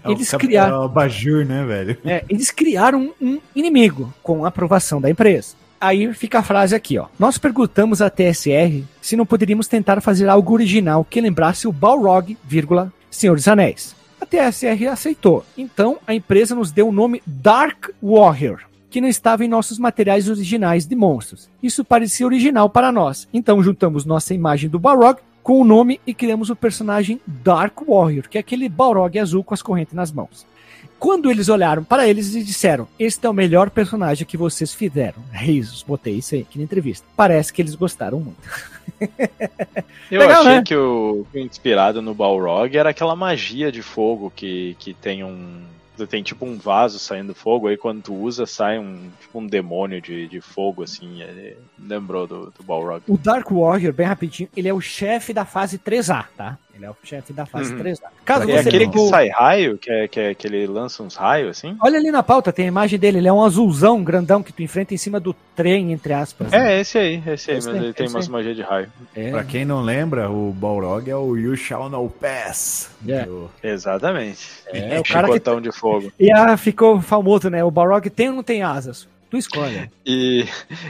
S2: É eles criaram. É o Bajur, né, velho?
S1: É, eles criaram um inimigo com a aprovação da empresa. Aí fica a frase aqui, ó. Nós perguntamos à TSR se não poderíamos tentar fazer algo original que lembrasse o Balrog, vírgula, Senhor dos Anéis. A TSR aceitou. Então a empresa nos deu o nome Dark Warrior, que não estava em nossos materiais originais de monstros. Isso parecia original para nós. Então juntamos nossa imagem do Balrog com o nome e criamos o personagem Dark Warrior, que é aquele Balrog azul com as correntes nas mãos. Quando eles olharam para eles e disseram: Este é o melhor personagem que vocês fizeram. Risos, botei isso aí aqui na entrevista. Parece que eles gostaram muito.
S3: Eu Legal, achei né? que o inspirado no Balrog era aquela magia de fogo que, que tem um tem tipo um vaso saindo fogo, aí quando tu usa, sai um, tipo um demônio de, de fogo, assim. Ele lembrou do, do Balrog.
S1: O Dark Warrior, bem rapidinho, ele é o chefe da fase 3A, tá? Ele é o chefe da fase uhum. 3A.
S3: Caso é aquele pegou... que sai raio, que, é, que, é, que ele lança uns raios, assim?
S1: Olha ali na pauta, tem a imagem dele. Ele é um azulzão grandão que tu enfrenta em cima do trem, entre aspas.
S3: É, esse aí, esse aí, esse mas ele tem umas magias de raio.
S2: É. Pra quem não lembra, o Balrog é o You Shall Know Pass.
S3: É. Do... Exatamente. É, é o cara que... de fogo.
S1: E ah, ficou famoso, né? O Balrog tem ou não tem asas? Tu escolhe.
S3: E,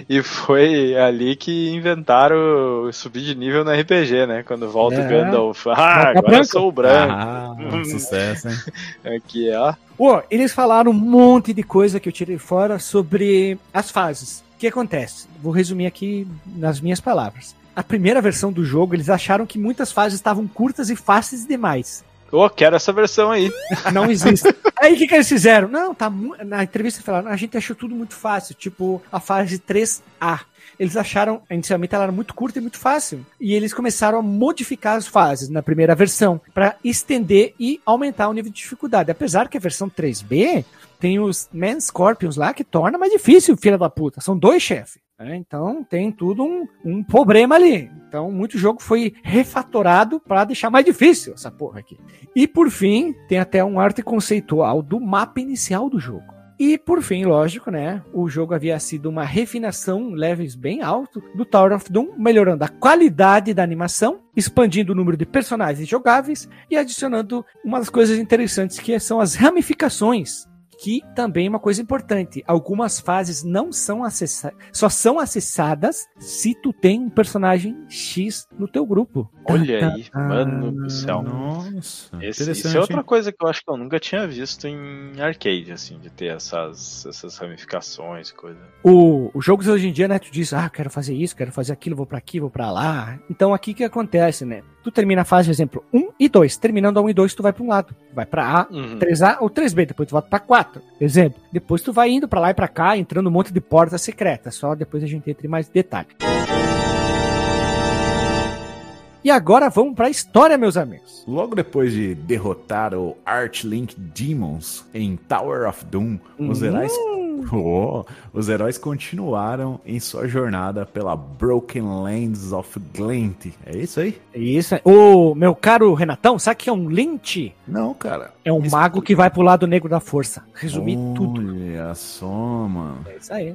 S3: e foi ali que inventaram subir de nível no RPG, né? Quando volta é. o Gandalf. Ah, agora branco. eu sou o branco. Ah,
S2: sucesso, hein?
S3: Aqui, ó.
S1: Pô, eles falaram um monte de coisa que eu tirei fora sobre as fases. O que acontece? Vou resumir aqui nas minhas palavras. A primeira versão do jogo, eles acharam que muitas fases estavam curtas e fáceis demais.
S3: Oh, quero essa versão aí.
S1: Não existe. aí o que, que eles fizeram? Não, tá. Na entrevista falaram, a gente achou tudo muito fácil, tipo a fase 3A. Eles acharam, inicialmente ela era muito curta e muito fácil. E eles começaram a modificar as fases na primeira versão para estender e aumentar o nível de dificuldade. Apesar que a versão 3B tem os Man Scorpions lá que torna mais difícil, filha da puta. São dois chefes. É, então tem tudo um, um problema ali. Então muito jogo foi refatorado para deixar mais difícil essa porra aqui. E por fim, tem até um arte conceitual do mapa inicial do jogo. E por fim, lógico, né? O jogo havia sido uma refinação, levels bem alto, do Tower of Doom, melhorando a qualidade da animação, expandindo o número de personagens jogáveis e adicionando uma das coisas interessantes que são as ramificações que também é uma coisa importante, algumas fases não são acessadas, só são acessadas se tu tem um personagem X no teu grupo.
S3: Olha aí, mano do céu. Nossa, Esse, isso é outra coisa que eu acho que eu nunca tinha visto em arcade, assim, de ter essas, essas ramificações e coisa.
S1: O, os jogos hoje em dia, né, tu diz, ah, quero fazer isso, quero fazer aquilo, vou para aqui, vou para lá. Então aqui que acontece, né? Tu termina a fase, por exemplo, 1 e 2. Terminando a 1 e 2, tu vai para um lado. Vai para A, uhum. 3A ou 3B. Depois tu volta para 4. Exemplo. Depois tu vai indo para lá e para cá, entrando um monte de portas secretas. Só depois a gente entra em mais detalhe. E agora vamos para a história, meus amigos.
S2: Logo depois de derrotar o Archlink Demons em Tower of Doom, os heróis Oh, os heróis continuaram em sua jornada pela Broken Lands of Glint. É isso aí?
S1: É isso. O meu caro Renatão, sabe que é um Lint?
S2: Não, cara.
S1: É um mago que vai pro lado negro da força. Resumir
S2: Olha
S1: tudo.
S2: Olha só, mano.
S1: É isso aí.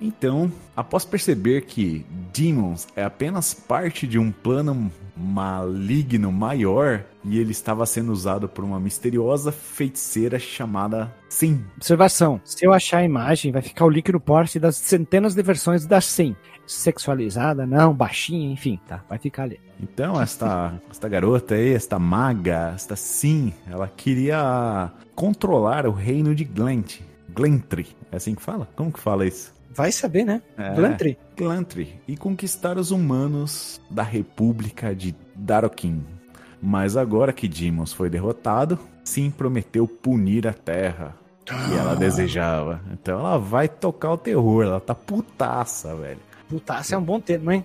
S2: Então, após perceber que Demons é apenas parte de um plano maligno maior e ele estava sendo usado por uma misteriosa feiticeira chamada Sim.
S1: Observação: se eu achar a imagem, vai ficar o link no post das centenas de versões da Sim. Sexualizada, não, baixinha, enfim, tá, vai ficar ali.
S2: Então, esta, esta garota aí, esta maga, esta Sim, ela queria controlar o reino de Glent. Glentry, é assim que fala? Como que fala isso?
S1: Vai saber, né?
S2: É, Glantry. Glantry. E conquistar os humanos da República de Darokin. Mas agora que Demons foi derrotado, Sim prometeu punir a Terra. Que ela ah. desejava. Então ela vai tocar o terror. Ela tá putaça, velho.
S1: Putaça é um bom termo, hein?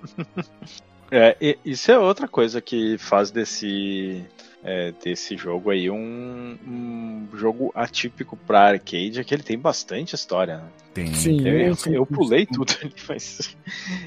S3: é, isso é outra coisa que faz desse é, desse jogo aí um, um, jogo atípico para arcade, é que ele tem bastante história. Né?
S2: Tem. Sim,
S3: eu, eu, eu pulei tudo ali, mas.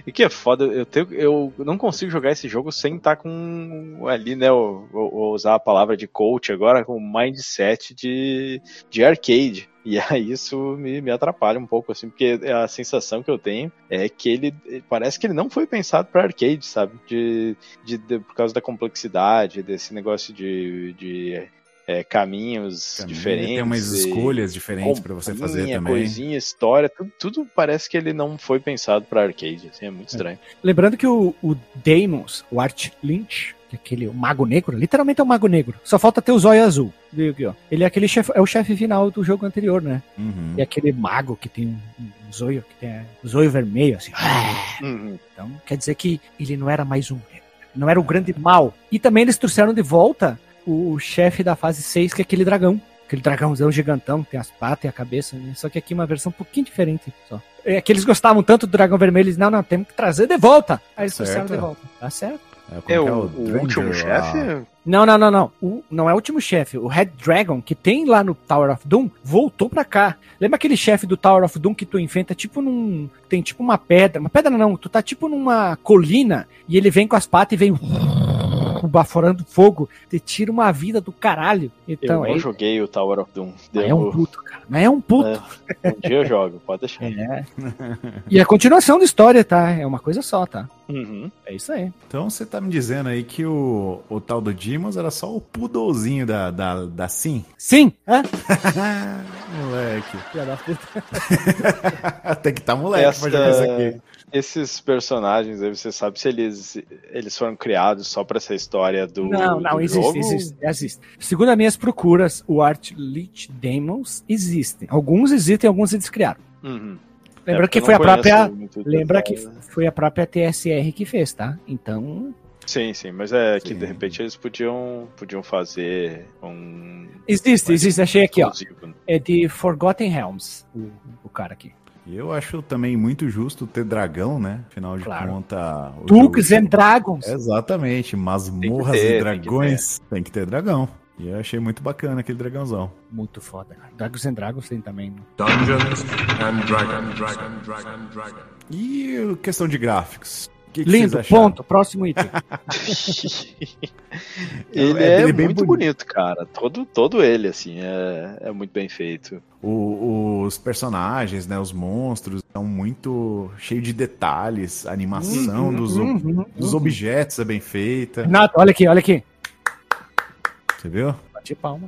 S3: E que é foda, eu, tenho, eu não consigo jogar esse jogo sem estar tá com ali, né? Vou, vou usar a palavra de coach agora, com mindset de, de arcade. E aí isso me, me atrapalha um pouco, assim, porque a sensação que eu tenho é que ele parece que ele não foi pensado para arcade, sabe? De, de, de, por causa da complexidade, desse negócio de, de é, caminhos Caminho, diferentes. Tem
S2: umas escolhas diferentes para você fazer também.
S3: Coisinha, história, tudo, tudo, parece que ele não foi pensado para arcade, assim, é muito é. estranho. É.
S1: Lembrando que o, o Deimos, o Art Lynch, que é aquele o mago negro, literalmente é um mago negro. Só falta ter o zóio azul. Aqui, ó. Ele é aquele chefe, é o chefe final do jogo anterior, né? Uhum. E aquele mago que tem um zóio, que tem um zóio vermelho, assim. Uhum. Então, quer dizer que ele não era mais um. Não era o grande mal. E também eles trouxeram de volta o chefe da fase 6, que é aquele dragão. Aquele dragãozão gigantão, tem as patas e a cabeça, né? Só que aqui é uma versão um pouquinho diferente só. É que eles gostavam tanto do dragão vermelho, eles, não, não, temos que trazer de volta. Aí eles trouxeram de volta. Tá certo?
S3: É, é o, o último chefe?
S1: Não, não, não, não. O, não é o último chefe. O Red Dragon, que tem lá no Tower of Doom, voltou pra cá. Lembra aquele chefe do Tower of Doom que tu enfrenta tipo num. Tem tipo uma pedra. Uma pedra não, tu tá tipo numa colina e ele vem com as patas e vem baforando fogo, te tira uma vida do caralho. Então,
S3: eu não é... joguei o Tower of Doom.
S1: Devo... É um puto, cara. Mas é um puto.
S3: É, um dia eu jogo, pode deixar.
S1: É. E a continuação da história, tá? É uma coisa só, tá? Uhum. É isso aí.
S2: Então você tá me dizendo aí que o, o tal do Demons era só o pudolzinho da, da, da Sim?
S1: Sim! Hã?
S2: moleque. Tem que tá moleque Esta... pra jogar isso aqui.
S3: Esses personagens aí, você sabe se eles, eles foram criados só pra essa história do.
S1: Não, não,
S3: do
S1: existe, existe, existe. Segundo as minhas procuras, o Art Lich Demons existem. Alguns existem, alguns eles criaram. Uhum. Lembra é que foi a própria. Lembra que foi a própria TSR que fez, tá? Então.
S3: Sim, sim, mas é sim. que de repente eles podiam, podiam fazer um.
S1: Existe, existe, achei aqui, ó. Né? É de Forgotten Realms, o, o cara aqui.
S2: E eu acho também muito justo ter dragão, né? Afinal de claro. contas.
S1: Dukes jogo... and Dragons.
S2: Exatamente, masmorras ter, e dragões. Tem que, tem que, ter dragão. E eu achei muito bacana aquele dragãozão.
S1: Muito foda, cara. Dragons and Dragons tem também. Né? Dungeons and Dragons. Dragon,
S2: Dragon, Dragon. E questão de gráficos?
S1: Que que Lindo, ponto. Próximo item.
S3: ele é, é muito bonito. bonito. cara. Todo, todo ele, assim, é, é muito bem feito.
S2: O, os personagens, né, os monstros, são muito cheio de detalhes. A animação uhum, dos, uhum, dos uhum. objetos é bem feita.
S1: Renato, olha aqui, olha aqui.
S2: Você viu?
S1: Bati palma.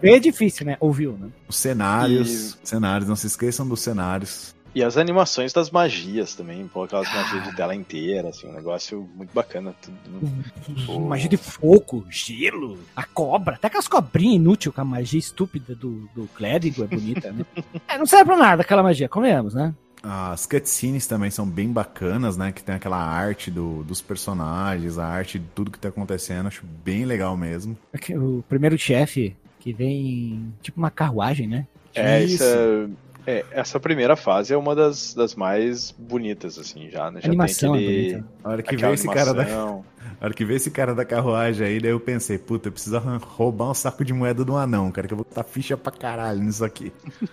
S1: Bem é difícil, né? Ouviu, né?
S2: Os cenários, e... cenários, não se esqueçam dos cenários.
S3: E as animações das magias também, pô, aquelas magias de tela inteira, assim, um negócio muito bacana.
S1: Tudo, Magia de fogo, gelo, a cobra, até aquelas cobrinhas inúteis com a magia estúpida do, do clérigo é bonita, né? é, não serve pra nada aquela magia, comemos, né?
S2: As cutscenes também são bem bacanas, né? Que tem aquela arte do, dos personagens, a arte de tudo que tá acontecendo. Acho bem legal mesmo.
S1: O primeiro chefe que vem tipo uma carruagem, né?
S3: É, isso, isso é é, essa primeira fase é uma das, das mais bonitas, assim, já, né? Já
S1: animação tem aquele...
S2: é A hora que vê esse cara da... A hora que vê esse cara da carruagem aí, daí eu pensei, puta, eu preciso roubar um saco de moeda do anão, cara, que eu vou botar ficha pra caralho nisso aqui.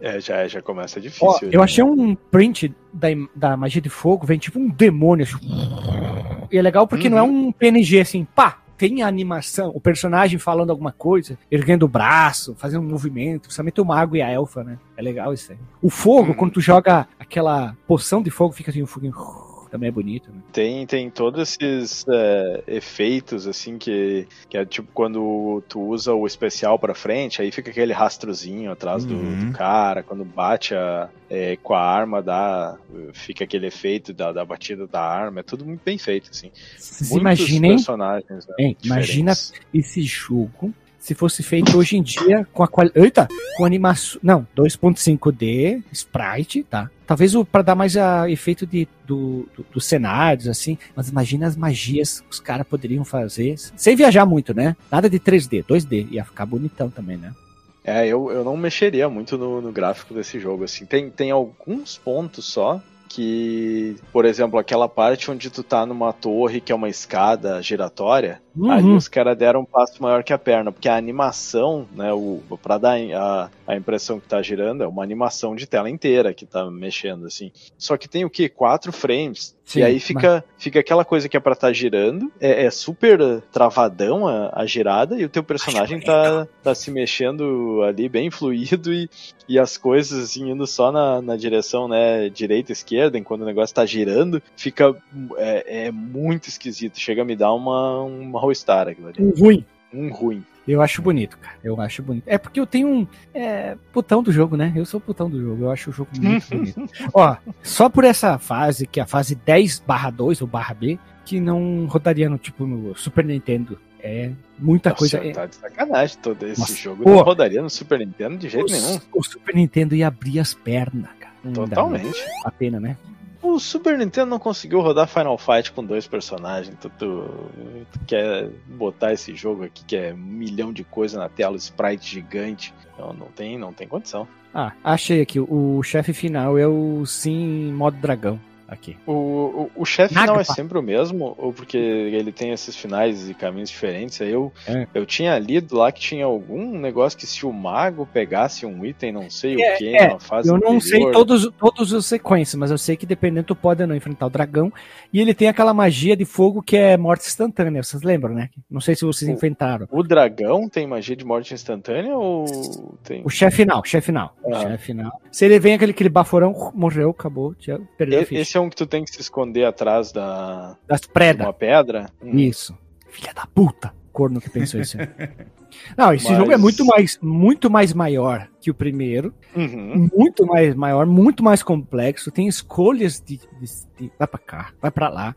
S3: É, já, já começa difícil.
S1: Ó, eu achei um print da, da magia de fogo, vem tipo um demônio. Assim. E é legal porque uhum. não é um PNG assim, pá, tem a animação, o personagem falando alguma coisa, erguendo o braço, fazendo um movimento, principalmente o mago e a elfa, né? É legal isso aí. O fogo, hum. quando tu joga aquela poção de fogo, fica assim um foguinho também é bonito. Né?
S3: Tem, tem todos esses é, efeitos, assim, que, que é tipo quando tu usa o especial pra frente, aí fica aquele rastrozinho atrás uhum. do, do, uhum. cara, quando bate a, é, com a arma, dá, fica aquele efeito da, da batida da arma, é tudo muito bem feito, assim.
S1: Vocês imaginem, personagens, né, imagina esse jogo se fosse feito hoje em dia com a qualidade. Eita! Com animação. Não, 2.5D, sprite, tá? Talvez para dar mais a efeito de, do, do, dos cenários, assim. Mas imagina as magias que os caras poderiam fazer. Sem viajar muito, né? Nada de 3D, 2D. Ia ficar bonitão também, né?
S3: É, eu, eu não mexeria muito no, no gráfico desse jogo, assim. Tem, tem alguns pontos só que, por exemplo, aquela parte onde tu tá numa torre que é uma escada giratória, uhum. ali os caras deram um passo maior que a perna, porque a animação, né, o, pra dar a, a impressão que tá girando, é uma animação de tela inteira que tá mexendo, assim. Só que tem o que? Quatro frames. Sim, e aí fica, mas... fica aquela coisa que é pra estar tá girando, é, é, super travadão a, a, girada, e o teu personagem tá, tá se mexendo ali bem fluido e, e as coisas assim indo só na, na direção, né, direita, esquerda, enquanto o negócio tá girando, fica é, é muito esquisito. Chega a me dar uma, uma aquilo ali.
S1: Um ruim.
S3: Um ruim.
S1: Eu acho bonito, cara. Eu acho bonito. É porque eu tenho um é, putão do jogo, né? Eu sou putão do jogo. Eu acho o jogo muito bonito. Ó, só por essa fase, que é a fase 10 barra 2 ou barra B, que não rodaria no tipo no Super Nintendo. É muita Nossa, coisa. É
S3: tá de sacanagem todo esse Nossa, jogo. Pô, não rodaria no Super Nintendo de jeito o, nenhum.
S1: O Super Nintendo ia abrir as pernas, cara.
S3: Totalmente.
S1: A pena, né?
S3: O Super Nintendo não conseguiu rodar Final Fight com dois personagens. Tu, tu, tu, quer botar esse jogo aqui que é um milhão de coisa na tela, sprite gigante. Não, não tem, não tem condição.
S1: Ah, achei aqui. O chefe final é o Sim modo dragão. Aqui.
S3: O, o, o chefe final é sempre o mesmo? Ou porque ele tem esses finais e caminhos diferentes? Eu, é. eu tinha lido lá que tinha algum negócio que se o mago pegasse um item, não sei é, o que,
S1: é. numa fase Eu não anterior... sei todos, todos os sequências, mas eu sei que dependendo tu pode não enfrentar o dragão. E ele tem aquela magia de fogo que é morte instantânea, vocês lembram, né? Não sei se vocês o, enfrentaram.
S3: O dragão tem magia de morte instantânea ou tem.
S1: O chefe final, chefe final. Ah. Chefe final. Se ele vem aquele, aquele baforão, morreu, acabou,
S3: perdeu e, Esse é que tu tem que se esconder atrás da.
S1: Das predas.
S3: Uma pedra?
S1: Hum. Isso. Filha da puta, corno que pensou isso. Não, esse Mas... jogo é muito mais, muito mais maior que o primeiro. Uhum. Muito mais maior, muito mais complexo. Tem escolhas de, de, de, vai pra cá, vai pra lá.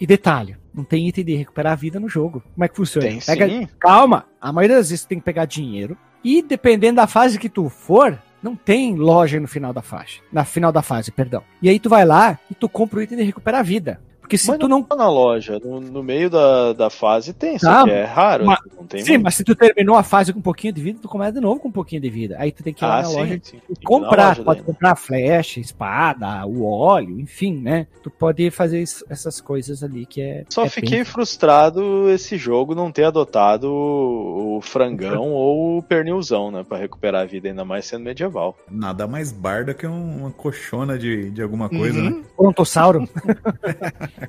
S1: E detalhe, não tem item de recuperar a vida no jogo. Como é que funciona?
S3: Tem, Pega.
S1: Calma, a maioria das vezes você tem que pegar dinheiro. E dependendo da fase que tu for, não tem loja no final da fase. Na final da fase, perdão. E aí tu vai lá e tu compra o item de recuperar a vida. Porque se mas tu não.
S3: Tá na loja, no, no, meio da, da fase tem, só que é raro.
S1: Mas, não tem sim, muito. mas se tu terminou a fase com um pouquinho de vida, tu começa de novo com um pouquinho de vida. Aí tu tem que ir ah, lá na sim, loja sim. e comprar. Loja pode daí, comprar flecha, espada, o óleo, enfim, né? Tu pode fazer essas coisas ali que é.
S3: Só
S1: é
S3: fiquei bem... frustrado esse jogo não ter adotado o frangão ou o pernilzão, né? Pra recuperar a vida, ainda mais sendo medieval.
S2: Nada mais barda que uma coxona de, de alguma coisa, uhum. né?
S1: Brontossauro.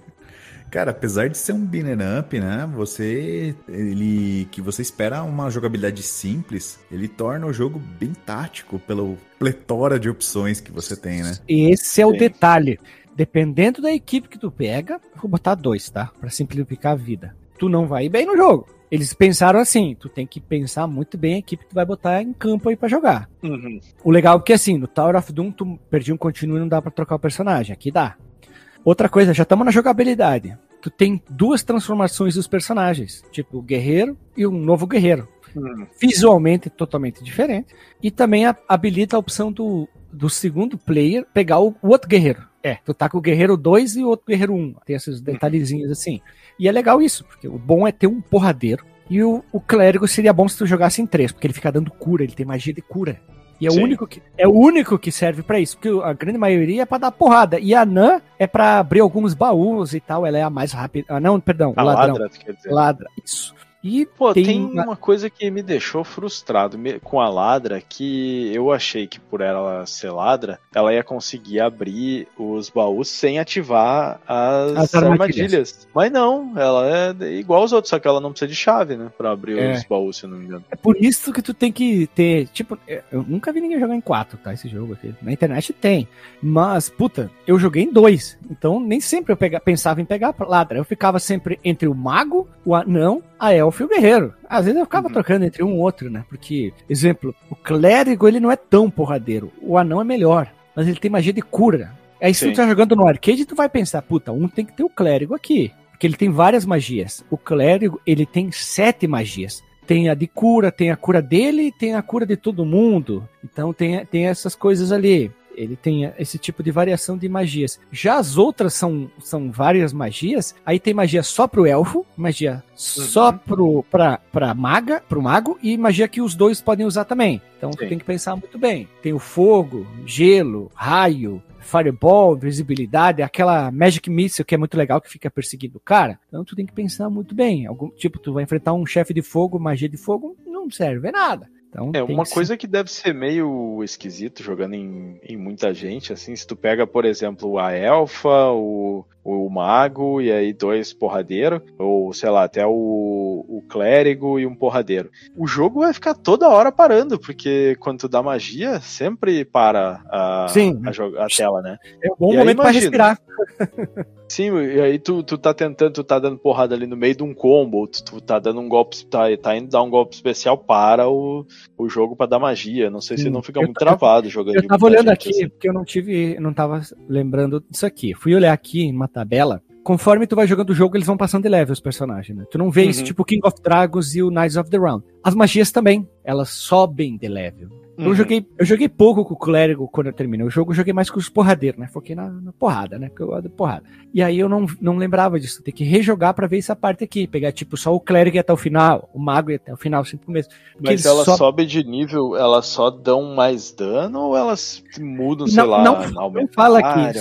S2: Cara, apesar de ser um beat'em up, né? Você. Ele. Que você espera uma jogabilidade simples, ele torna o jogo bem tático pela pletora de opções que você tem, né?
S1: Esse é o Sim. detalhe. Dependendo da equipe que tu pega, vou botar dois, tá? Pra simplificar a vida. Tu não vai bem no jogo. Eles pensaram assim, tu tem que pensar muito bem a equipe que tu vai botar em campo aí para jogar. Uhum. O legal é que assim, no Tower of Doom tu perdi um continuo e não dá para trocar o personagem. Aqui dá. Outra coisa, já estamos na jogabilidade. Tu tem duas transformações dos personagens, tipo o guerreiro e um novo guerreiro. Hum. Visualmente totalmente diferente. E também habilita a opção do, do segundo player pegar o, o outro guerreiro. É, tu tá com o guerreiro 2 e o outro guerreiro 1. Um. Tem esses uhum. detalhezinhos assim. E é legal isso, porque o bom é ter um porradeiro. E o, o clérigo seria bom se tu jogasse em três, porque ele fica dando cura, ele tem magia de cura. E é o único que é o único que serve para isso, porque a grande maioria é para dar porrada. E a Nan é para abrir alguns baús e tal, ela é a mais rápida. Ah, não, perdão, a ladrão. Ladra, quer dizer. ladra, isso.
S3: E Pô, tem, tem uma... coisa que me deixou frustrado com a ladra, que eu achei que por ela ser ladra, ela ia conseguir abrir os baús sem ativar as, as armadilhas. armadilhas. Mas não, ela é igual aos outros, só que ela não precisa de chave, né? Pra abrir é. os baús, se eu não me engano.
S1: É por isso que tu tem que ter, tipo, eu nunca vi ninguém jogar em quatro, tá? Esse jogo aqui. Na internet tem. Mas, puta, eu joguei em dois. Então nem sempre eu pega, pensava em pegar ladra. Eu ficava sempre entre o mago, o anão a elfo e o guerreiro. Às vezes eu ficava uhum. trocando entre um e outro, né? Porque, exemplo, o clérigo ele não é tão porradeiro. O anão é melhor, mas ele tem magia de cura. Aí se Sim. tu tá jogando no arcade, tu vai pensar, puta, um tem que ter o clérigo aqui. Porque ele tem várias magias. O clérigo, ele tem sete magias. Tem a de cura, tem a cura dele tem a cura de todo mundo. Então tem, tem essas coisas ali ele tem esse tipo de variação de magias. Já as outras são, são várias magias. Aí tem magia só pro elfo, magia uhum. só pro, pra, pra maga, pro mago, e magia que os dois podem usar também. Então tu tem que pensar muito bem. Tem o fogo, gelo, raio, Fireball, visibilidade, aquela Magic Missile que é muito legal que fica perseguindo o cara. Então tu tem que pensar muito bem. Algum tipo, tu vai enfrentar um chefe de fogo, magia de fogo, não serve nada. Então,
S3: é uma que coisa ser... que deve ser meio esquisito jogando em, em muita gente, assim, se tu pega, por exemplo, a elfa, o, o mago e aí dois porradeiros, ou sei lá, até o, o clérigo e um porradeiro. O jogo vai ficar toda hora parando, porque quando tu dá magia, sempre para a,
S1: Sim.
S3: a, a tela, né?
S1: É um bom e momento para respirar.
S3: Sim, e aí tu, tu tá tentando, tu tá dando porrada ali no meio de um combo, tu, tu tá dando um golpe, tá, tá indo dar um golpe especial para o, o jogo para dar magia. Não sei se não fica muito travado jogando.
S1: Eu tava olhando aqui, assim. porque eu não tive, não tava lembrando disso aqui. Fui olhar aqui uma tabela conforme tu vai jogando o jogo, eles vão passando de level os personagens, né? Tu não vê uhum. isso tipo King of Dragons e o Knights of the Round. As magias também, elas sobem de level. Uhum. Eu, joguei, eu joguei pouco com o clérigo quando eu terminei o jogo, eu joguei mais com os porradeiros, né? Foquei na, na porrada, né? Porque eu gosto de porrada. E aí eu não, não lembrava disso. Tem que rejogar para ver essa parte aqui. Pegar, tipo, só o clérigo até o final, o mago até o final, sempre começo.
S3: Mas elas sobe... sobem de nível, elas só dão mais dano ou elas mudam, sei não, lá,
S1: não, não fala aqui.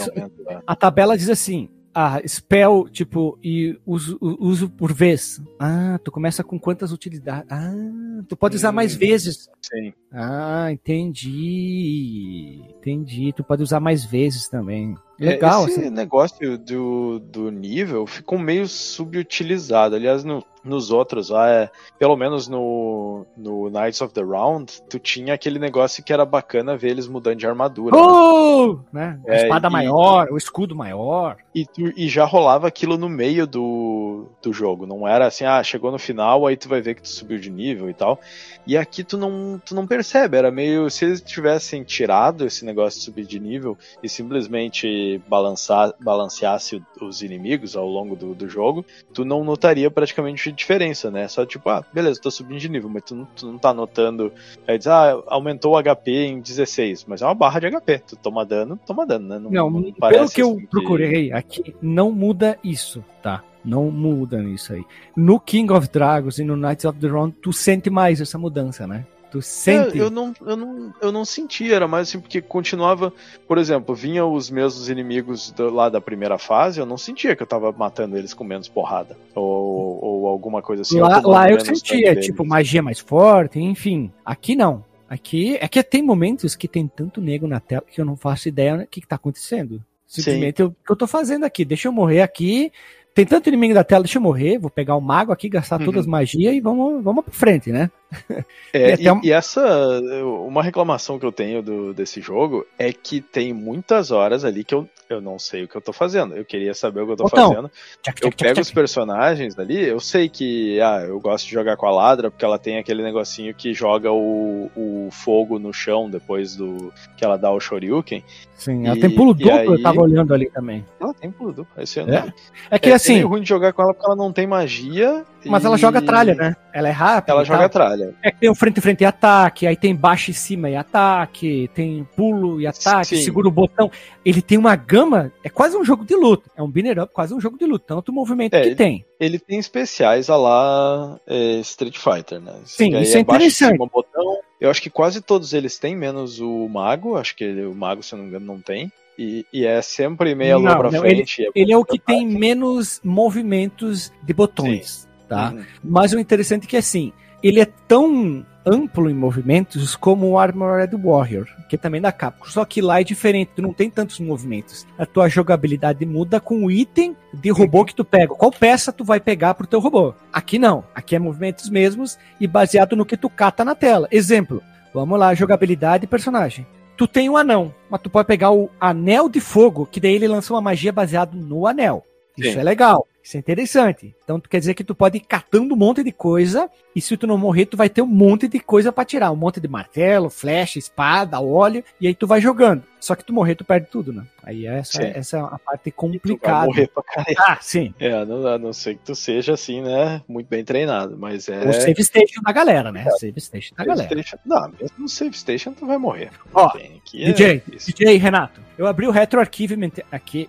S1: A tabela diz assim: ah, spell, tipo, e uso, uso por vez. Ah, tu começa com quantas utilidades? Ah, tu pode usar hum, mais vezes.
S3: Sim.
S1: Ah, entendi. Entendi. Tu pode usar mais vezes também. Legal.
S3: Esse assim. negócio do, do nível ficou meio subutilizado. Aliás, no, nos outros lá, é, pelo menos no, no Knights of the Round, tu tinha aquele negócio que era bacana ver eles mudando de armadura.
S1: Oh! Né? A é, espada e, maior, o escudo maior.
S3: E, tu, e já rolava aquilo no meio do, do jogo. Não era assim, ah, chegou no final, aí tu vai ver que tu subiu de nível e tal. E aqui tu não, tu não percebe, era meio. Se eles tivessem tirado esse negócio de subir de nível e simplesmente balançar, balanceasse os inimigos ao longo do, do jogo, tu não notaria praticamente diferença, né? Só tipo, ah, beleza, tô subindo de nível, mas tu não, tu não tá notando. Aí diz, ah, aumentou o HP em 16, mas é uma barra de HP. Tu toma dano, toma dano, né?
S1: Não, não, não pelo que eu assim procurei que... aqui, não muda isso, tá? Não muda isso aí. No King of Dragons e no Knights of the Round, tu sente mais essa mudança, né? Tu sente?
S3: É, eu, não, eu, não, eu não senti, era mais assim, porque continuava, por exemplo, vinha os mesmos inimigos do, lá da primeira fase, eu não sentia que eu tava matando eles com menos porrada. Ou, ou alguma coisa assim.
S1: Lá, eu, lá eu sentia, tipo, magia mais forte, enfim. Aqui não. Aqui é que tem momentos que tem tanto nego na tela que eu não faço ideia do que, que tá acontecendo. Simplesmente o que eu tô fazendo aqui? Deixa eu morrer aqui, tem tanto inimigo da tela, deixa eu morrer, vou pegar o mago aqui, gastar uhum. todas as magias e vamos, vamos pra frente, né?
S3: É, e, e, e, essa, uma reclamação que eu tenho do, desse jogo é que tem muitas horas ali que eu, eu não sei o que eu tô fazendo. Eu queria saber o que eu tô então, fazendo. Tchac, eu pego tchac, os personagens ali, eu sei que, ah, eu gosto de jogar com a ladra porque ela tem aquele negocinho que joga o, o fogo no chão depois do que ela dá o shoryuken.
S1: Sim, ela tem pulo duplo, aí... eu tava olhando ali também.
S3: Ela tem pulo duplo, esse.
S1: É, é que é, assim. É
S3: ruim de jogar com ela porque ela não tem magia.
S1: Mas e... ela joga tralha, né? Ela é rápida.
S3: Ela joga tralha.
S1: É que tem o frente e frente e ataque, aí tem baixo e cima e ataque, tem pulo e ataque, Sim. segura o botão. Ele tem uma gama, é quase um jogo de luta. É um binner up, quase um jogo de luta. Tanto movimento é, que
S3: ele,
S1: tem.
S3: Ele tem especiais a lá é, Street Fighter, né?
S1: Sim, isso é interessante. Cima,
S3: botão. Eu acho que quase todos eles têm, menos o Mago. Acho que ele, o Mago, se eu não me engano, não tem. E, e, é sempre meia lua pra não, frente.
S1: Ele é, ele é o que tem menos movimentos de botões, Sim. Tá? Uhum. Mas o interessante é que, assim, ele é tão amplo em movimentos como o Armored Warrior, que é também da Capcom. Só que lá é diferente, tu não tem tantos movimentos. A tua jogabilidade muda com o item de robô que tu pega. Qual peça tu vai pegar pro teu robô? Aqui não. Aqui é movimentos mesmos e baseado no que tu cata na tela. Exemplo, vamos lá, jogabilidade e personagem tu tem um anão, mas tu pode pegar o anel de fogo, que daí ele lança uma magia baseada no anel. Isso Sim. é legal. Isso é interessante. Então quer dizer que tu pode ir catando um monte de coisa e se tu não morrer, tu vai ter um monte de coisa para tirar. Um monte de martelo, flecha, espada, óleo, e aí tu vai jogando. Só que tu morrer, tu perde tudo, né? Aí essa, essa é a parte complicada. morrer
S3: pra caralho. Ah, sim. É, a não, a não ser que tu seja assim, né? Muito bem treinado, mas é...
S1: O save station da galera, né? É. Save station da save galera.
S3: Station, não, mesmo no save station tu vai morrer.
S1: Ó, DJ, é DJ Renato, eu abri o Retro Archivement aqui?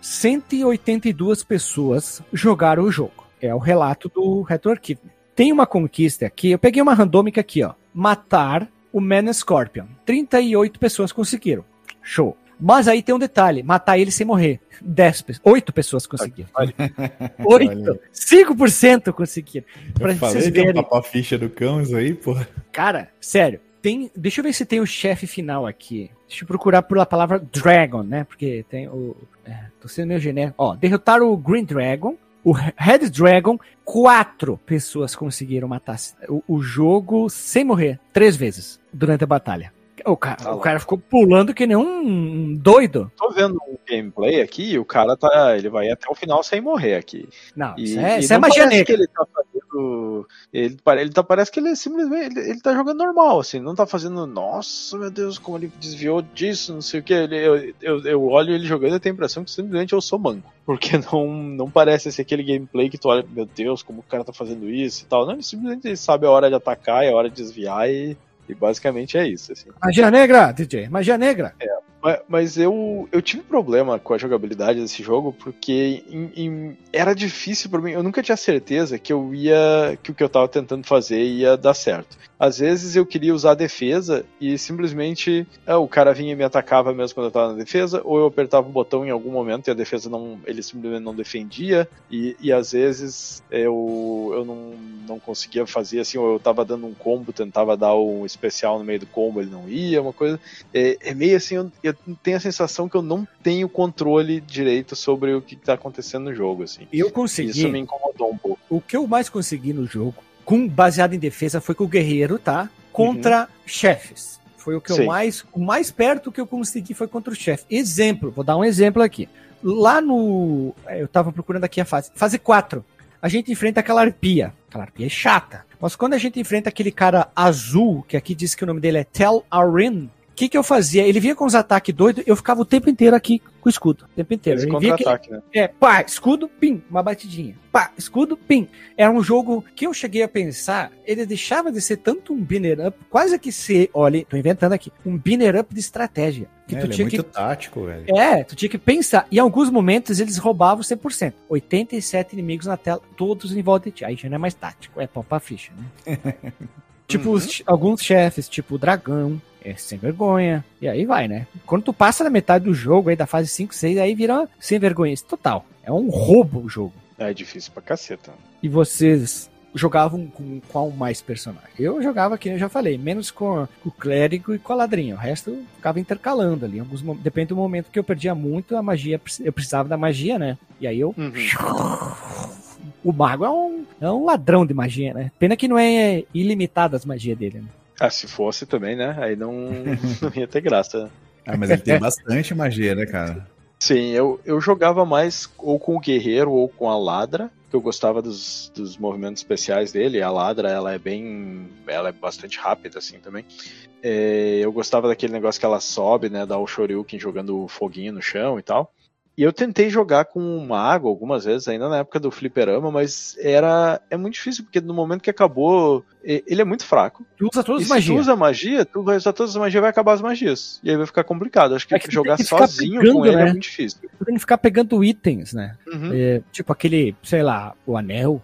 S1: 182 pessoas jogaram o jogo. É o relato do RetroArchive. Tem uma conquista aqui, eu peguei uma randômica aqui, ó. Matar o Man Scorpion. 38 pessoas conseguiram. Show. Mas aí tem um detalhe: matar ele sem morrer. 10 pessoas. 8 pessoas conseguiram. 8. 5% conseguiram.
S2: Pra eu falei vocês verem. ficha do cão, isso aí, porra.
S1: Cara, sério. Tem, deixa eu ver se tem o chefe final aqui. Deixa eu procurar por a palavra Dragon, né? Porque tem o. É, tô sendo meio genérico. Ó, derrotaram o Green Dragon, o Red Dragon, quatro pessoas conseguiram matar o, o jogo sem morrer, três vezes durante a batalha. O cara, tá o cara ficou pulando que nem um doido.
S3: Tô vendo um gameplay aqui e o cara tá. Ele vai até o final sem morrer aqui.
S1: Não, e, isso é, isso é magia negra.
S3: Ele tá fazendo. Ele, ele tá, parece que ele simplesmente. Ele, ele tá jogando normal, assim, não tá fazendo. Nossa, meu Deus, como ele desviou disso, não sei o que. Ele, eu, eu, eu olho ele jogando e tenho a impressão que simplesmente eu sou manco. Porque não, não parece ser aquele gameplay que tu olha, meu Deus, como o cara tá fazendo isso e tal. Não, ele simplesmente sabe a hora de atacar e a hora de desviar e, e basicamente é isso. Assim.
S1: Magia negra, DJ, magia negra.
S3: É. Mas eu, eu tive problema com a jogabilidade desse jogo porque em, em, era difícil para mim. Eu nunca tinha certeza que eu ia que o que eu tava tentando fazer ia dar certo. Às vezes eu queria usar a defesa e simplesmente é, o cara vinha e me atacava mesmo quando eu tava na defesa, ou eu apertava o botão em algum momento e a defesa não, ele simplesmente não defendia, e, e às vezes eu, eu não, não conseguia fazer assim, ou eu tava dando um combo, tentava dar um especial no meio do combo, ele não ia, uma coisa. É, é meio assim, eu, eu, tenho a sensação que eu não tenho controle direito sobre o que tá acontecendo no jogo, assim.
S1: Eu consegui.
S3: Isso me incomodou um pouco.
S1: O que eu mais consegui no jogo com baseado em defesa foi com o guerreiro, tá? Contra uhum. chefes. Foi o que Sim. eu mais. O mais perto que eu consegui foi contra o chefe. Exemplo, vou dar um exemplo aqui. Lá no. É, eu tava procurando aqui a fase. Fase 4. A gente enfrenta aquela arpia. Aquela arpia é chata. Mas quando a gente enfrenta aquele cara azul, que aqui diz que o nome dele é Tel Arin, que, que eu fazia? Ele vinha com os ataques doidos, eu ficava o tempo inteiro aqui com o escudo. O tempo inteiro. Esse contra-ataque, né? É, pá, escudo, pim, uma batidinha. Pá, escudo, pim. Era um jogo que eu cheguei a pensar, ele deixava de ser tanto um binner up, quase que ser, olha, tô inventando aqui, um binner up de estratégia.
S2: Que é, tu tinha é muito que, tático, velho.
S1: É, tu tinha que pensar. E em alguns momentos eles roubavam 100%. 87 inimigos na tela, todos em volta de ti. Aí já não é mais tático, é pau pra ficha, né? tipo, uhum. os, alguns chefes, tipo o dragão, é sem vergonha. E aí vai, né? Quando tu passa na metade do jogo, aí da fase 5, 6, aí vira sem vergonha total. É um roubo o jogo.
S3: É difícil pra caceta.
S1: E vocês jogavam com qual mais personagem? Eu jogava, que eu já falei, menos com, com, o clérigo e com a ladrinha. O resto ficava intercalando ali. Alguns, depende do momento que eu perdia muito, a magia, eu precisava da magia, né? E aí eu. Uhum. O mago é um, é um ladrão de magia, né? Pena que não é ilimitado as magias dele, né?
S3: Ah, se fosse também, né? Aí não, não ia ter graça.
S2: Ah, mas ele tem bastante magia, né, cara?
S3: Sim, eu, eu jogava mais ou com o guerreiro ou com a ladra, que eu gostava dos, dos movimentos especiais dele. A ladra, ela é bem. Ela é bastante rápida, assim, também. É, eu gostava daquele negócio que ela sobe, né? Dá o Shoryuken jogando foguinho no chão e tal. E eu tentei jogar com o mago algumas vezes, ainda na época do fliperama, mas era é muito difícil, porque no momento que acabou, ele é muito fraco.
S1: Tu usa todas
S3: as magias. Se tu usa magia, tu vai usar todas as magias vai acabar as magias. E aí vai ficar complicado. Acho que, é que jogar que sozinho pegando, com ele é né? é muito difícil.
S1: Tu tem que ficar pegando itens, né? Uhum. É, tipo aquele, sei lá, o anel,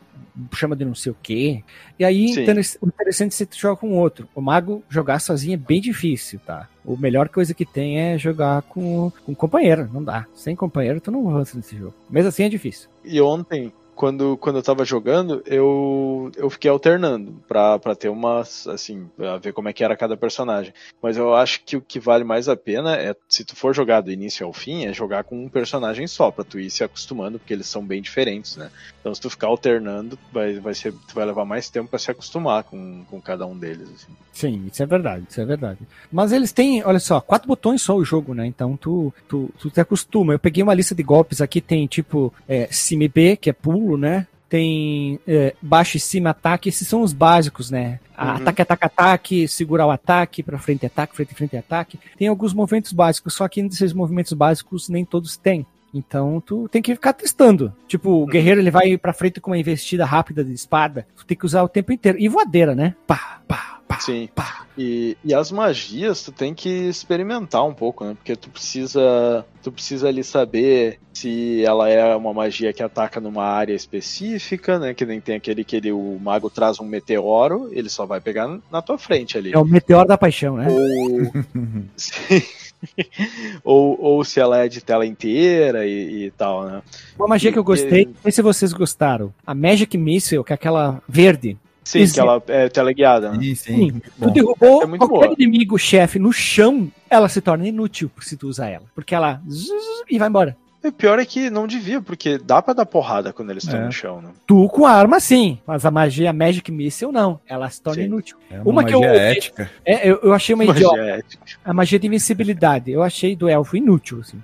S1: chama de não sei o quê. E aí, o interessante é você jogar com outro. O mago jogar sozinho é bem difícil, tá? A melhor coisa que tem é jogar com, com companheiro. Não dá. Sem companheiro, tu não avança nesse jogo. Mesmo assim é difícil.
S3: E ontem, quando, quando eu tava jogando, eu, eu fiquei alternando pra, pra ter umas, assim, pra ver como é que era cada personagem. Mas eu acho que o que vale mais a pena é, se tu for jogar do início ao fim, é jogar com um personagem só, pra tu ir se acostumando, porque eles são bem diferentes, né? Então se tu ficar alternando, vai, vai, ser, tu vai levar mais tempo pra se acostumar com, com cada um deles, assim.
S1: Sim, isso é verdade, isso é verdade. Mas eles têm, olha só, quatro botões só o jogo, né? Então tu, tu, tu te acostuma. Eu peguei uma lista de golpes aqui, tem tipo é, cima e B, que é pulo, né? Tem é, baixo e cima ataque, esses são os básicos, né? Uhum. Ataque, ataque, ataque, segurar o ataque, pra frente ataque, frente, frente ataque. Tem alguns movimentos básicos, só que desses movimentos básicos nem todos têm. Então tu tem que ficar testando. Tipo, o uhum. guerreiro ele vai pra frente com uma investida rápida de espada. Tu tem que usar o tempo inteiro. E voadeira, né? Pá, pá, pá.
S3: Sim. Pá. E, e as magias tu tem que experimentar um pouco, né? Porque tu precisa. Tu precisa ali saber se ela é uma magia que ataca numa área específica, né? Que nem tem aquele que ele, o mago traz um meteoro, ele só vai pegar na tua frente ali.
S1: É o meteoro da paixão, né?
S3: Ou... Sim. ou, ou se ela é de tela inteira e, e tal, né?
S1: Uma magia que eu gostei, não sei se vocês gostaram. A Magic Missile, que é aquela verde.
S3: Sim, Existe. que ela é teleguiada, né?
S1: Sim, sim. sim. Tu derrubou é qualquer boa. inimigo chefe no chão, ela se torna inútil se tu usar ela. Porque ela e vai embora.
S3: O pior é que não devia, porque dá pra dar porrada quando eles estão é. no chão, né?
S1: Tu com a arma sim, mas a magia Magic Missile não. Ela se torna sim. inútil.
S2: É uma, uma que eu.
S1: ética. É, eu, eu achei uma magia idiota. Ética. A magia de invencibilidade. Eu achei do elfo inútil, assim.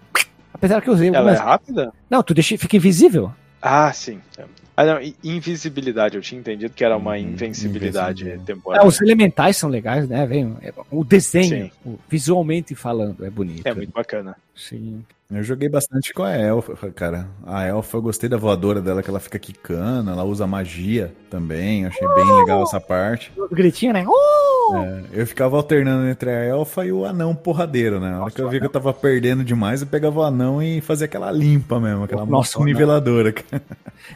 S1: Apesar que eu usei.
S3: Ela é rápida?
S1: Não, tu deixa, fica invisível.
S3: Ah, sim. Ah, não, invisibilidade, eu tinha entendido que era uma uhum, invencibilidade temporária.
S1: É, os elementais são legais, né? Vem, é, o desenho, o, visualmente falando, é bonito.
S3: É muito bacana.
S2: Sim. Eu joguei bastante com a Elfa, cara. A Elfa, eu gostei da voadora dela, que ela fica quicando, ela usa magia também, achei uh! bem legal essa parte.
S1: O gritinho, né? Uh!
S2: É, eu ficava alternando entre a Elfa e o anão porradeiro, né? Na hora que eu vi que eu tava perdendo demais, eu pegava o anão e fazia aquela limpa mesmo, aquela Nossa, niveladora.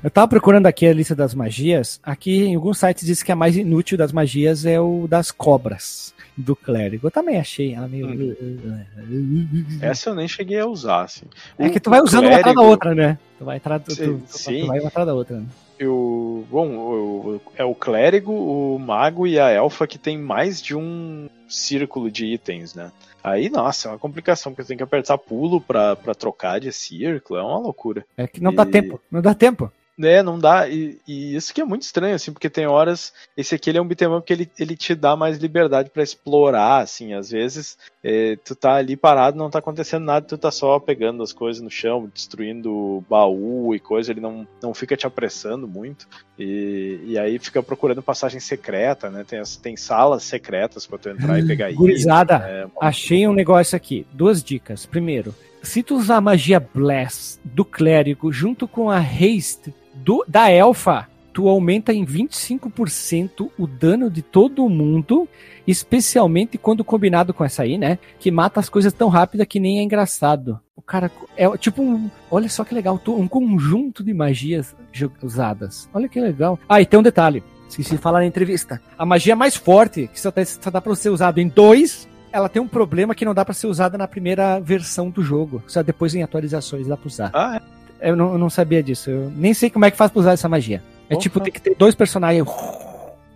S1: Eu tava procurando aqui a lista das magias. Aqui em alguns sites diz que a mais inútil das magias é o das cobras do clérigo. Eu também achei ela meio. Hum.
S3: Essa eu nem cheguei a usar, assim.
S1: É que tu vai usando clérigo... uma atrás da outra, né? Tu vai atrás, tu, tu, Sim. tu vai uma atrás da outra. Né?
S3: Eu, bom, eu, é o clérigo, o mago e a elfa que tem mais de um círculo de itens, né? Aí, nossa, é uma complicação, porque tem que apertar pulo pra, pra trocar de círculo, é uma loucura.
S1: É que não e... dá tempo, não dá tempo.
S3: É, não dá. E, e, isso que é muito estranho, assim, porque tem horas. Esse aqui ele é um beat'em up que ele, ele te dá mais liberdade para explorar, assim. Às vezes é, tu tá ali parado, não tá acontecendo nada, tu tá só pegando as coisas no chão, destruindo baú e coisa, ele não, não fica te apressando muito. E, e aí fica procurando passagem secreta, né? Tem, tem salas secretas para tu entrar e pegar
S1: Gurizada, né? achei um negócio aqui. Duas dicas. Primeiro, se tu usar a magia Bless do clérigo junto com a Haste do, da elfa, tu aumenta em 25% o dano de todo mundo, especialmente quando combinado com essa aí, né? Que mata as coisas tão rápido que nem é engraçado. O cara é tipo um. Olha só que legal, um conjunto de magias usadas. Olha que legal. Ah, e tem um detalhe. Esqueci de falar na entrevista. A magia mais forte, que só, tá, dá pra ser usado em dois, ela tem um problema que não dá para ser usada na primeira versão do jogo. Só depois em atualizações dá pra usar. Ah, é? Eu não, eu não sabia disso. Eu nem sei como é que faz pra usar essa magia. É Opa. tipo, tem que ter dois personagens.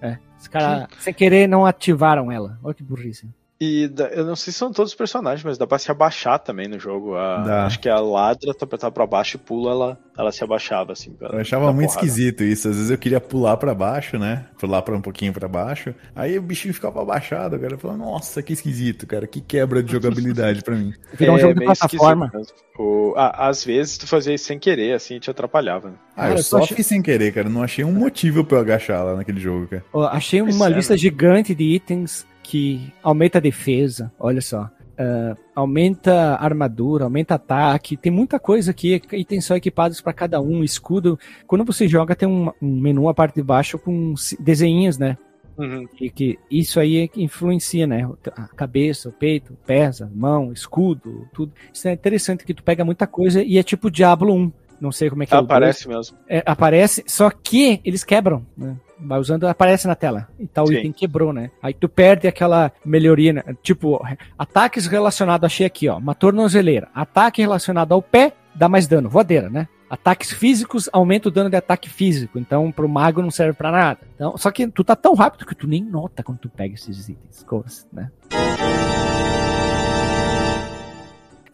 S1: É. Os caras, sem querer, não ativaram ela. Olha que burrice.
S3: E eu não sei se são todos os personagens, mas dá pra se abaixar também no jogo. A, acho que a ladra, tu apertava pra baixo e pula, ela, ela se abaixava, assim.
S2: Pra, eu achava muito porrada. esquisito isso. Às vezes eu queria pular pra baixo, né? Pular pra um pouquinho pra baixo. Aí o bichinho ficava abaixado, cara. Eu falava, nossa, que esquisito, cara. Que quebra de jogabilidade pra mim.
S1: Virou um é, jogo de plataforma.
S3: O, ah, às vezes tu fazia isso sem querer, assim, e te atrapalhava. Né?
S2: Ah, eu só achei... fiz sem querer, cara. Não achei um motivo pra eu agachar lá naquele jogo, cara.
S1: achei uma lista gigante de itens que aumenta a defesa, olha só. Uh, aumenta armadura, aumenta ataque, tem muita coisa aqui, itens são equipados para cada um, escudo. Quando você joga, tem um, um menu a parte de baixo com desenhos, né? Uhum. E que isso aí é influencia, né? A cabeça, o peito, pesa, mão, escudo, tudo. Isso é interessante que tu pega muita coisa e é tipo Diablo 1. Não sei como é que
S3: é Aparece mesmo.
S1: É, aparece, só que eles quebram, né? vai usando, aparece na tela. E tal Sim. item quebrou, né? Aí tu perde aquela melhoria, né? tipo, ataques relacionados, achei aqui, ó, uma tornozeleira. Ataque relacionado ao pé dá mais dano, voadeira, né? Ataques físicos aumenta o dano de ataque físico, então pro mago não serve para nada. Então, só que tu tá tão rápido que tu nem nota quando tu pega esses itens, né?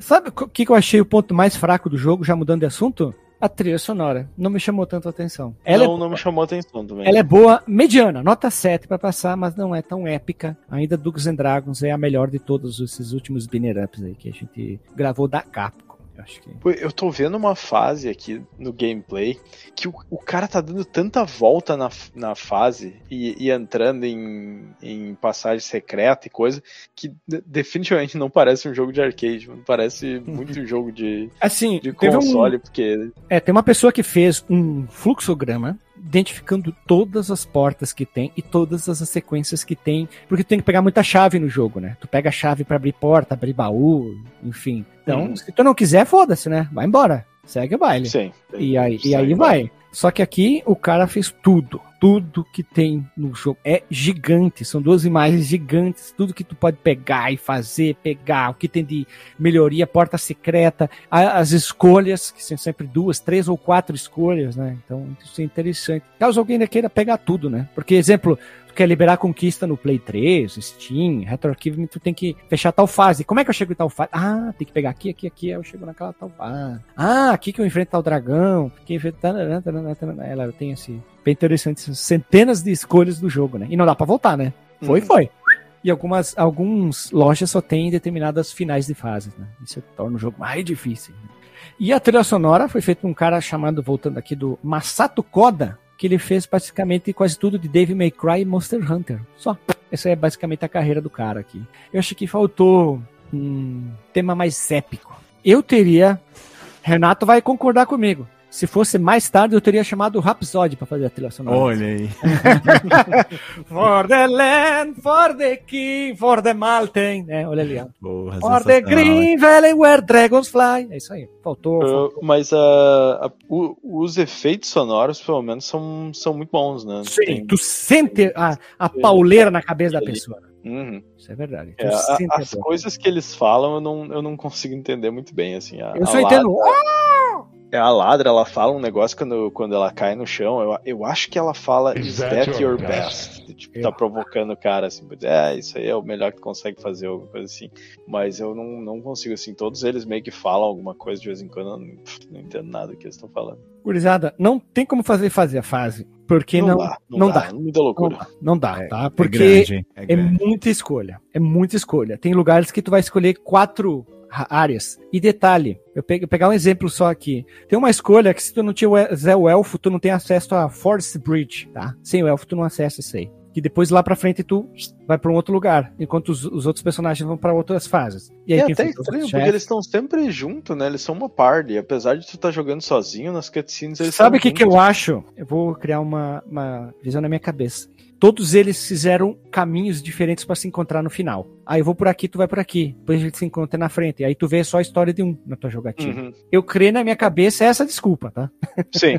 S1: Sabe o que, que eu achei o ponto mais fraco do jogo, já mudando de assunto? a trilha sonora não me chamou tanto a atenção.
S3: Ela não, é, não me chamou a atenção também.
S1: Ela é boa, mediana, nota 7 para passar, mas não é tão épica. Ainda Dungeons and Dragons é a melhor de todos esses últimos binner ups aí que a gente gravou da Capcom. Eu acho que.
S3: Eu tô vendo uma fase aqui no gameplay que o, o cara tá dando tanta volta na, na fase e, e entrando em, em passagem secreta e coisa que definitivamente não parece um jogo de arcade, parece muito um jogo de,
S1: assim,
S3: de console, um... porque.
S1: É, tem uma pessoa que fez um fluxograma identificando todas as portas que tem e todas as sequências que tem, porque tu tem que pegar muita chave no jogo, né? Tu pega a chave para abrir porta, abrir baú, enfim. Então, hum. se tu não quiser, foda-se, né? Vai embora. Segue o baile. Sim. E aí, e aí vai. Só que aqui o cara fez tudo. Tudo que tem no jogo é gigante. São duas imagens gigantes. Tudo que tu pode pegar e fazer, pegar. O que tem de melhoria, porta secreta, as escolhas, que são sempre duas, três ou quatro escolhas, né? Então isso é interessante. Caso alguém ainda queira pegar tudo, né? Porque, exemplo, quer liberar conquista no Play 3, Steam, RetroArchive, tu tem que fechar tal fase. Como é que eu chego em tal fase? Ah, tem que pegar aqui, aqui, aqui, eu chego naquela tal fase. Ah, aqui que eu enfrento tal dragão, que enfrento... Ela tem esse... Bem interessante, centenas de escolhas do jogo, né? E não dá pra voltar, né? Foi, uhum. foi. E algumas alguns lojas só tem determinadas finais de fases, né? Isso torna o jogo mais difícil. E a trilha sonora foi feita por um cara chamado, voltando aqui, do Masato Koda, que ele fez basicamente quase tudo de Dave May Cry e Monster Hunter. Só. Essa é basicamente a carreira do cara aqui. Eu acho que faltou um tema mais épico. Eu teria. Renato vai concordar comigo. Se fosse mais tarde, eu teria chamado o Rhapsody para fazer a trilha sonora.
S2: Olha aí.
S1: for the land, for the king, for the mountain. É, olha ali. Ó. for the green valley where dragons fly. É isso aí. Faltou. Uh,
S3: faltou. Mas uh, o, os efeitos sonoros, pelo menos, são, são muito bons, né?
S1: Sim, Tem... tu sente a, a pauleira na cabeça da pessoa.
S3: Uhum.
S1: Isso é verdade.
S3: É, a, as coisas que eles falam eu não, eu não consigo entender muito bem, assim. A,
S1: eu só entendo.
S3: É, a ladra, ela fala um negócio quando, quando ela cai no chão. Eu, eu acho que ela fala Is, that, that your best? best? Tipo, tá provocando o cara assim, é, isso aí é o melhor que tu consegue fazer, alguma coisa assim. Mas eu não, não consigo, assim, todos eles meio que falam alguma coisa de vez em quando, eu não, não entendo nada do que eles estão falando.
S1: Gurizada, não tem como fazer fazer a fase. Porque não, não, dá, não, não dá. dá.
S3: Muita loucura.
S1: Não dá, não dá tá? Porque é, grande, é, é muita escolha. É muita escolha. Tem lugares que tu vai escolher quatro áreas. E detalhe, eu peguei pegar um exemplo só aqui. Tem uma escolha que se tu não tiver o elfo, tu não tem acesso a Force Bridge, tá? Sem o elfo tu não acessa isso aí. Que depois lá pra frente tu vai para um outro lugar, enquanto os, os outros personagens vão para outras fases.
S3: E aí é até estranho, porque eles estão sempre juntos, né? Eles são uma party. Apesar de tu estar tá jogando sozinho nas cutscenes, eles
S1: Sabe o que, que eu acho? Eu vou criar uma, uma visão na minha cabeça todos eles fizeram caminhos diferentes para se encontrar no final. Aí eu vou por aqui, tu vai por aqui. Depois a gente se encontra na frente. Aí tu vê só a história de um na tua jogatina. Uhum. Eu creio na minha cabeça essa desculpa, tá?
S3: Sim.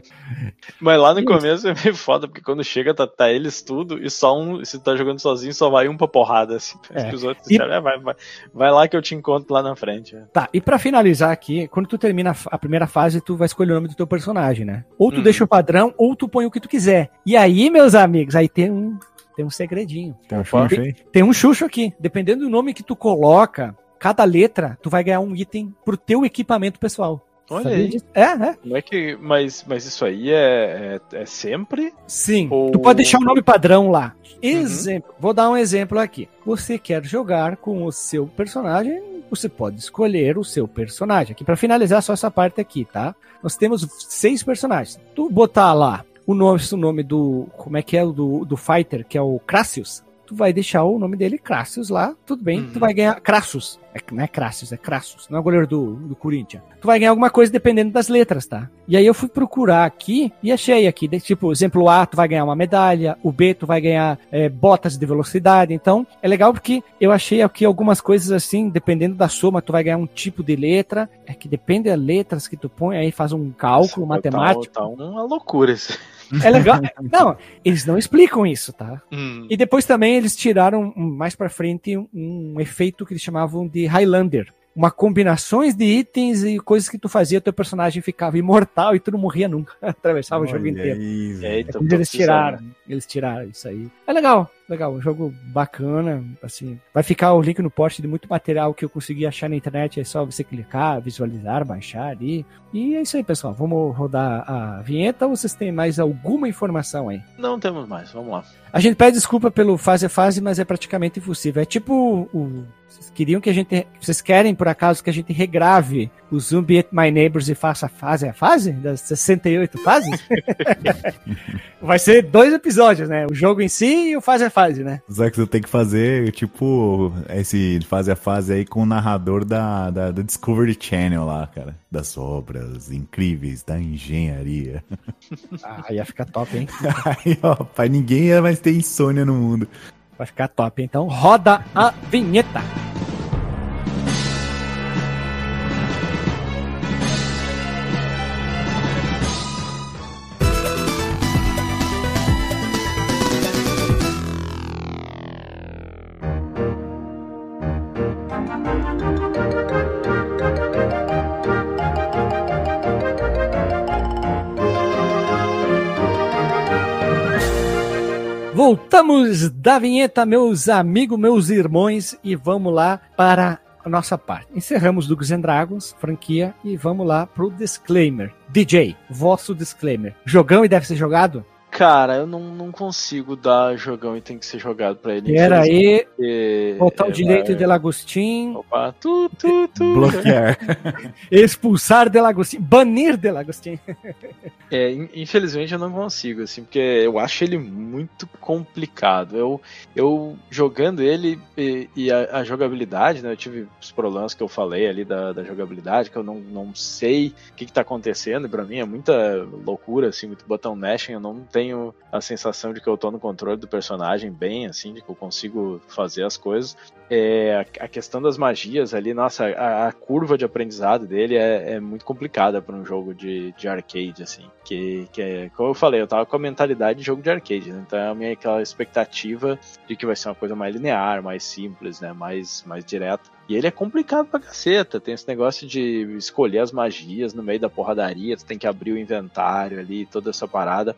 S3: Mas lá no começo é meio foda, porque quando chega, tá, tá, eles tudo, e só um, se tu tá jogando sozinho, só vai um pra porrada, assim. É. Os outros e... disseram, é, vai, vai, vai, lá que eu te encontro lá na frente.
S1: Tá, e para finalizar aqui, quando tu termina a primeira fase, tu vai escolher o nome do teu personagem, né? Ou tu uhum. deixa o padrão, ou tu põe o que tu quiser. E aí, meus amigos, aí tem um tem um segredinho.
S2: Tem um xuxo aí?
S1: Tem um xuxo aqui. Dependendo do nome que tu coloca, cada letra, tu vai ganhar um item pro teu equipamento pessoal.
S3: Olha Sabia aí. Disso? É, é. Não é que, mas, mas isso aí é, é, é sempre?
S1: Sim. Ou... Tu pode deixar o um nome padrão lá. Uhum. Exemplo. Uhum. Vou dar um exemplo aqui. Você quer jogar com o seu personagem, você pode escolher o seu personagem. Aqui para finalizar só essa parte aqui, tá? Nós temos seis personagens. Tu botar lá o nome, o nome do. Como é que é o do, do Fighter, que é o Crassius, tu vai deixar o nome dele Crassius lá, tudo bem, uhum. tu vai ganhar. Crassus. É, não é Crassius, é Crassus, não é o goleiro do, do Corinthians. Tu vai ganhar alguma coisa dependendo das letras, tá? E aí eu fui procurar aqui e achei aqui, de, tipo, exemplo A, tu vai ganhar uma medalha, o B, tu vai ganhar é, botas de velocidade. Então, é legal porque eu achei aqui algumas coisas assim, dependendo da soma, tu vai ganhar um tipo de letra. É que depende das letras que tu põe, aí faz um cálculo Nossa, matemático.
S3: Tá, tá uma loucura isso.
S1: É legal. Não, eles não explicam isso, tá? Hum. E depois também eles tiraram mais para frente um, um, efeito que eles chamavam de Highlander. Uma combinações de itens e coisas que tu fazia, teu personagem ficava imortal e tu não morria nunca. Atravessava Olha o jogo inteiro. Aí, é, então, eles tiraram, eles tiraram isso aí. É legal, legal, um jogo bacana, assim, vai ficar o link no post de muito material que eu consegui achar na internet, é só você clicar, visualizar, baixar ali. E é isso aí, pessoal, vamos rodar a vinheta ou vocês têm mais alguma informação aí?
S3: Não temos mais, vamos lá.
S1: A gente pede desculpa pelo fase a fase, mas é praticamente impossível. É tipo o vocês queriam que a gente. Vocês querem, por acaso, que a gente regrave o Zumbi at My Neighbors e faça a fase a fase? Das 68 fases? Vai ser dois episódios, né? O jogo em si e o fase a fase, né?
S2: Só que você tem que fazer, tipo, esse fase a fase aí com o narrador da, da, da Discovery Channel lá, cara. Das obras incríveis, da engenharia.
S1: Ah, ia ficar top, hein?
S2: aí, ó, pai, ninguém ia mais ter insônia no mundo.
S1: Vai ficar top. Então roda a vinheta. Voltamos da vinheta, meus amigos, meus irmãos, e vamos lá para a nossa parte. Encerramos Dungeons and Dragons, franquia, e vamos lá pro disclaimer. DJ, vosso disclaimer. Jogão e deve ser jogado?
S3: Cara, eu não, não consigo dar jogão e tem que ser jogado pra ele.
S1: Era aí, botar o direito vai... de Lagostin. Opa, tu, tu, tu. Bloquear. Expulsar de Lagostin. Banir de Lagostin.
S3: é, infelizmente eu não consigo, assim, porque eu acho ele muito complicado. Eu, eu jogando ele e, e a, a, jogabilidade, né? Eu tive os problemas que eu falei ali da, da jogabilidade, que eu não, não sei o que, que tá acontecendo. Pra mim é muita loucura, assim, muito botão mashing. Eu não tenho tenho a sensação de que eu tô no controle do personagem bem, assim, de que eu consigo fazer as coisas. É, a questão das magias ali, nossa, a, a curva de aprendizado dele é, é muito complicada para um jogo de, de arcade, assim. Que, que é, como eu falei, eu tava com a mentalidade de jogo de arcade, né? Então a minha aquela expectativa de que vai ser uma coisa mais linear, mais simples, né? Mais, mais direta. E ele é complicado pra caceta. Tem esse negócio de escolher as magias no meio da porradaria, tu tem que abrir o inventário ali, toda essa parada.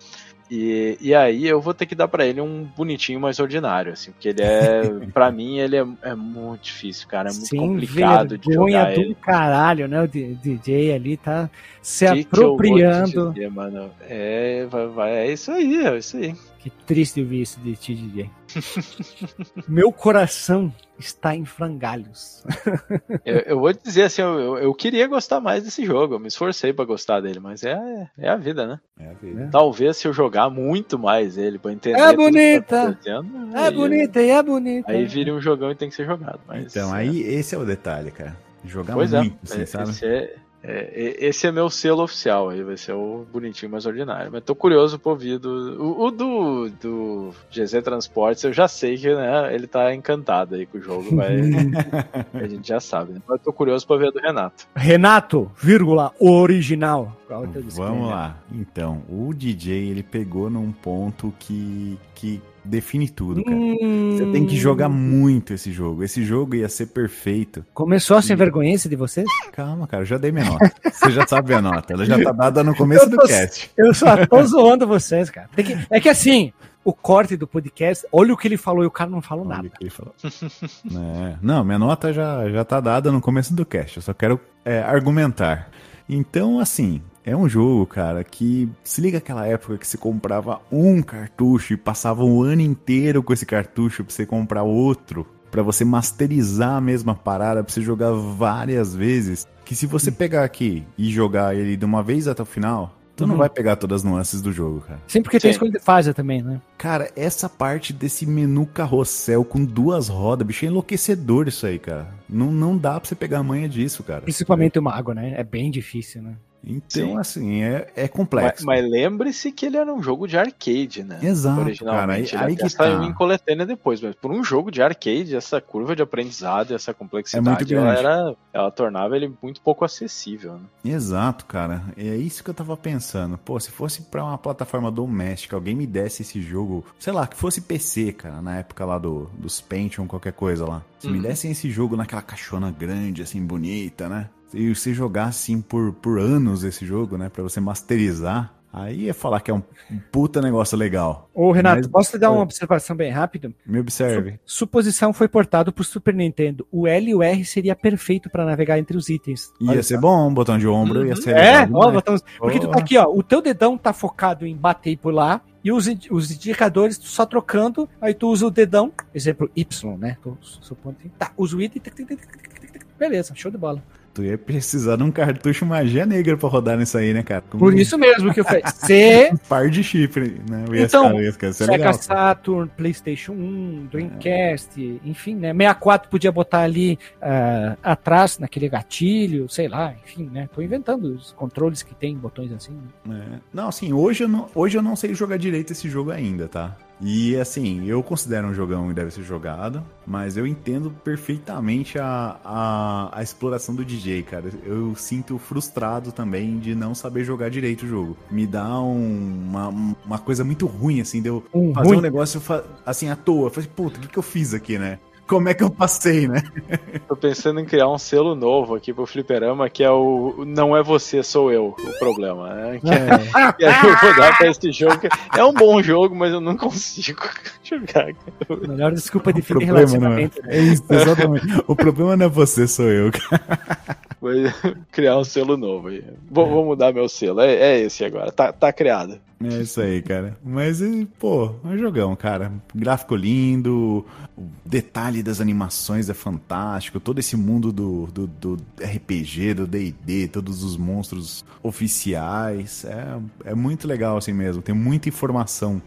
S3: E, e aí eu vou ter que dar para ele um bonitinho mais ordinário, assim, porque ele é, para mim, ele é, é, muito difícil, cara, é muito Sim, complicado de jogar do ele.
S1: caralho, né? O DJ ali tá se que apropriando.
S3: Que dizer, mano? É, vai, vai, é isso aí, é isso aí.
S1: Que triste ouvir isso de ti, DJ. Meu coração está em frangalhos.
S3: eu, eu, vou dizer assim, eu, eu, queria gostar mais desse jogo, eu me esforcei para gostar dele, mas é, é a vida, né? É a vida. Talvez se eu jogar muito mais ele para entender.
S1: É bonita! Tá é bonita e é bonita.
S3: Aí vira um jogão e tem que ser jogado. Mas,
S2: então, aí é. esse é o detalhe, cara. Jogar pois é. muito, é, assim, sabe?
S3: Esse é, é, esse é meu selo oficial aí, vai ser o bonitinho mais ordinário. Mas tô curioso pro ouvir do. O, o do, do GZ Transportes, eu já sei que né, ele tá encantado aí com o jogo, vai, a gente já sabe. Né? Mas tô curioso pra ver do Renato.
S1: Renato, vírgula, original.
S2: Vamos lá. Então, o DJ ele pegou num ponto que, que define tudo, cara. Hum... Você tem que jogar muito esse jogo. Esse jogo ia ser perfeito.
S1: Começou a sem vergonhice de vocês?
S2: Calma, cara, eu já dei minha nota. Você já sabe a nota. Ela já tá dada no começo tô, do cast.
S1: Eu só tô zoando vocês, cara. Que, é que assim, o corte do podcast, olha o que ele falou e o cara não falou olha nada. Falou.
S2: é, não, minha nota já, já tá dada no começo do cast. Eu só quero é, argumentar. Então, assim, é um jogo, cara, que se liga aquela época que você comprava um cartucho e passava um ano inteiro com esse cartucho pra você comprar outro, para você masterizar a mesma parada, pra você jogar várias vezes. Que se você pegar aqui e jogar ele de uma vez até o final, tu uhum. não vai pegar todas as nuances do jogo, cara.
S1: Sim, porque tem escolha de fase também, né?
S2: Cara, essa parte desse menu carrossel com duas rodas, bicho, é enlouquecedor isso aí, cara. Não, não dá pra você pegar a manha disso, cara.
S1: Principalmente o mago, né? É bem difícil, né?
S2: Então, Sim. assim, é, é complexo.
S3: Mas, mas lembre-se que ele era um jogo de arcade, né?
S2: Exato, Originalmente. Cara, aí,
S3: ele aí que saiu tá. em coletânea depois, mas por um jogo de arcade, essa curva de aprendizado, essa complexidade, é ela, era, ela tornava ele muito pouco acessível. Né?
S2: Exato, cara. É isso que eu tava pensando. Pô, se fosse para uma plataforma doméstica, alguém me desse esse jogo, sei lá, que fosse PC, cara, na época lá do, dos Pentium, qualquer coisa lá. Se uhum. me dessem esse jogo naquela caixona grande, assim, bonita, né? E você jogar assim por, por anos esse jogo, né? Pra você masterizar, aí é falar que é um puta negócio legal.
S1: Ô, Renato, Mas, posso te dar uma observação bem rápida?
S2: Me observe.
S1: Suposição foi portado pro Super Nintendo. O L e o R seria perfeito para navegar entre os itens.
S2: Ia Olha ser só. bom, um botão de ombro, uhum. ia ser
S1: É, ó, botão... porque tu tá aqui, ó, o teu dedão tá focado em bater e pular, e os, os indicadores só trocando, aí tu usa o dedão, exemplo Y, né? Tô supondo, tá, usa o item, beleza, show de bola.
S2: Tu ia precisar de um cartucho magia negra pra rodar nisso aí, né, cara?
S1: Como... Por isso mesmo que eu falei. C...
S2: um par de chifre, né?
S1: então, Sega Saturn, PlayStation 1, Dreamcast, é. enfim, né? 64 podia botar ali uh, atrás, naquele gatilho, sei lá, enfim, né? Tô inventando os controles que tem botões assim.
S2: Né? É. Não, assim, hoje eu não, hoje eu não sei jogar direito esse jogo ainda, tá? E assim, eu considero um jogão e deve ser jogado, mas eu entendo perfeitamente a, a, a, exploração do DJ, cara. Eu sinto frustrado também de não saber jogar direito o jogo. Me dá um, uma, uma coisa muito ruim, assim, de eu um fazer ruim. um negócio assim à toa. Falei, puta, o que, que eu fiz aqui, né? Como é que eu passei, né?
S3: Tô pensando em criar um selo novo aqui pro Fliperama, que é o Não é você, sou eu, o problema, né? Que, é. que aí eu vou dar pra esse jogo. é um bom jogo, mas eu não consigo jogar.
S1: Melhor desculpa de fim de relacionamento.
S2: É. é isso, exatamente. o problema não é você, sou eu.
S3: criar um selo novo aí. Vou, vou mudar meu selo. É, é, esse agora. Tá, tá criado.
S2: É isso aí, cara. Mas, pô, é um jogão, cara. Gráfico lindo, o detalhe das animações é fantástico. Todo esse mundo do, do, do RPG, do DD, todos os monstros oficiais. É, é muito legal assim mesmo. Tem muita informação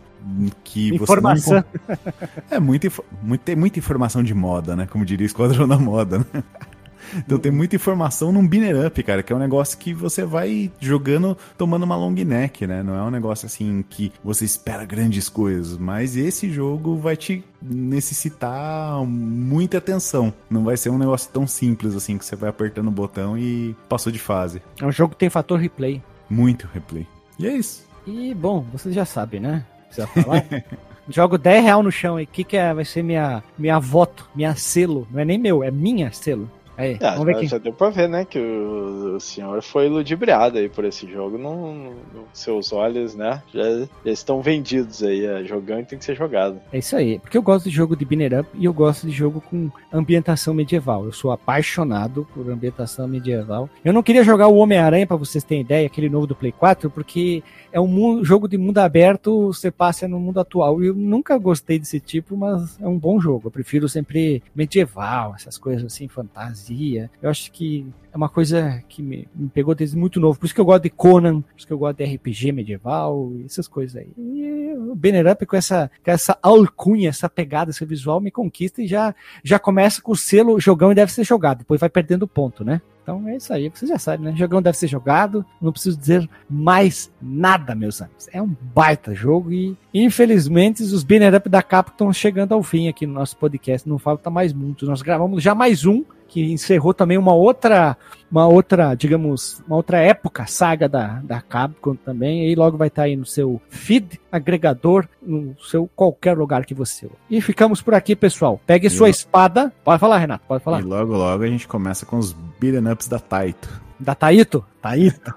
S2: que
S1: informação.
S2: você não... é muita, muito, tem muita informação de moda, né? Como diria o Esquadrão da Moda, né? Então tem muita informação num binner up, cara, que é um negócio que você vai jogando tomando uma long neck, né? Não é um negócio assim que você espera grandes coisas, mas esse jogo vai te necessitar muita atenção. Não vai ser um negócio tão simples assim que você vai apertando o botão e passou de fase.
S1: É um jogo que tem fator replay.
S2: Muito replay. E é isso.
S1: E bom, você já sabe, né? Precisa falar? Jogo 10 real no chão e o que, que é, vai ser minha, minha voto, minha selo. Não é nem meu, é minha selo.
S3: Aí, ah, vamos ver já, já deu pra ver, né, que o, o, senhor foi ludibriado aí por esse jogo. Não, não seus olhos, né, já, já, estão vendidos aí. É, jogando tem que ser jogado.
S1: É isso aí, porque eu gosto de jogo de binner up e eu gosto de jogo com ambientação medieval. Eu sou apaixonado por ambientação medieval. Eu não queria jogar o Homem-Aranha, para vocês terem ideia, aquele novo do Play 4, porque é um jogo de mundo aberto, você passa no mundo atual. Eu nunca gostei desse tipo, mas é um bom jogo. Eu prefiro sempre medieval, essas coisas assim, fantasia fantasia. Eu acho que é uma coisa que me, me, pegou desde muito novo. Por isso que eu gosto de Conan, por isso que eu gosto de RPG medieval, essas coisas aí. E o Banner Up com essa, com essa alcunha, essa pegada, esse visual me conquista e já, já começa com o selo jogão e deve ser jogado. Depois vai perdendo ponto, né? Então é isso aí, você já sabe, né? Jogão deve ser jogado, não preciso dizer mais nada, meus amigos. É um baita jogo e, infelizmente, os banner up da Capcom estão chegando ao fim aqui no nosso podcast. Não falta mais muitos. Nós gravamos já mais um que encerrou também uma outra, uma outra, digamos, uma outra época, saga da, da Capcom também, e logo vai estar tá aí no seu feed, agregador, no seu qualquer lugar que você. E ficamos por aqui, pessoal. Pegue e sua espada. Pode falar, Renato, pode falar.
S2: E logo, logo a gente começa com os beat'em ups da Taito.
S1: Da Taito? Taito.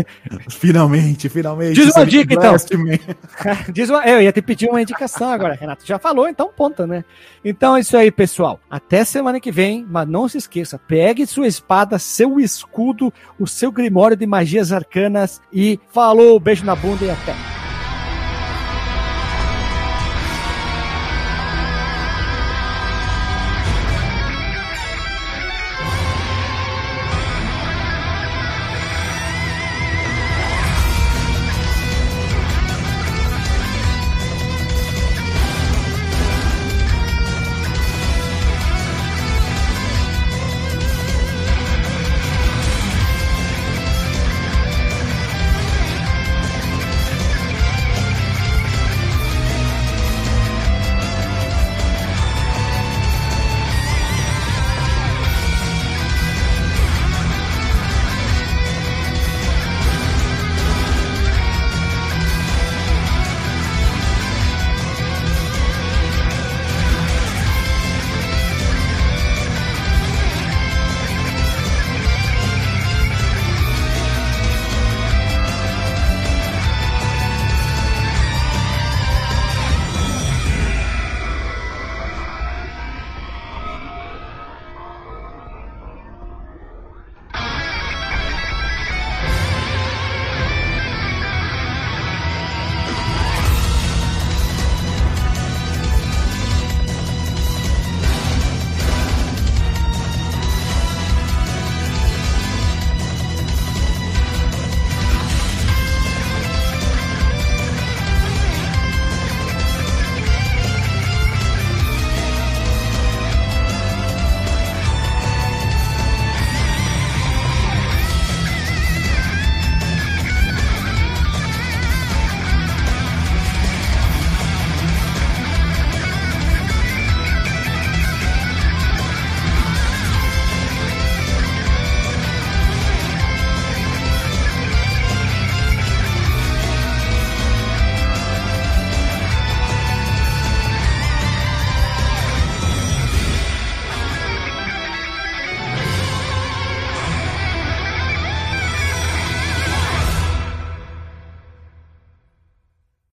S2: finalmente, finalmente.
S1: Diz uma dica, então. Diz uma, eu ia te pedir uma indicação agora, Renato. Já falou, então ponta, né? Então é isso aí, pessoal. Até semana que vem, mas não se esqueça, pegue sua espada, seu escudo, o seu grimório de magias arcanas e falou, beijo na bunda e até.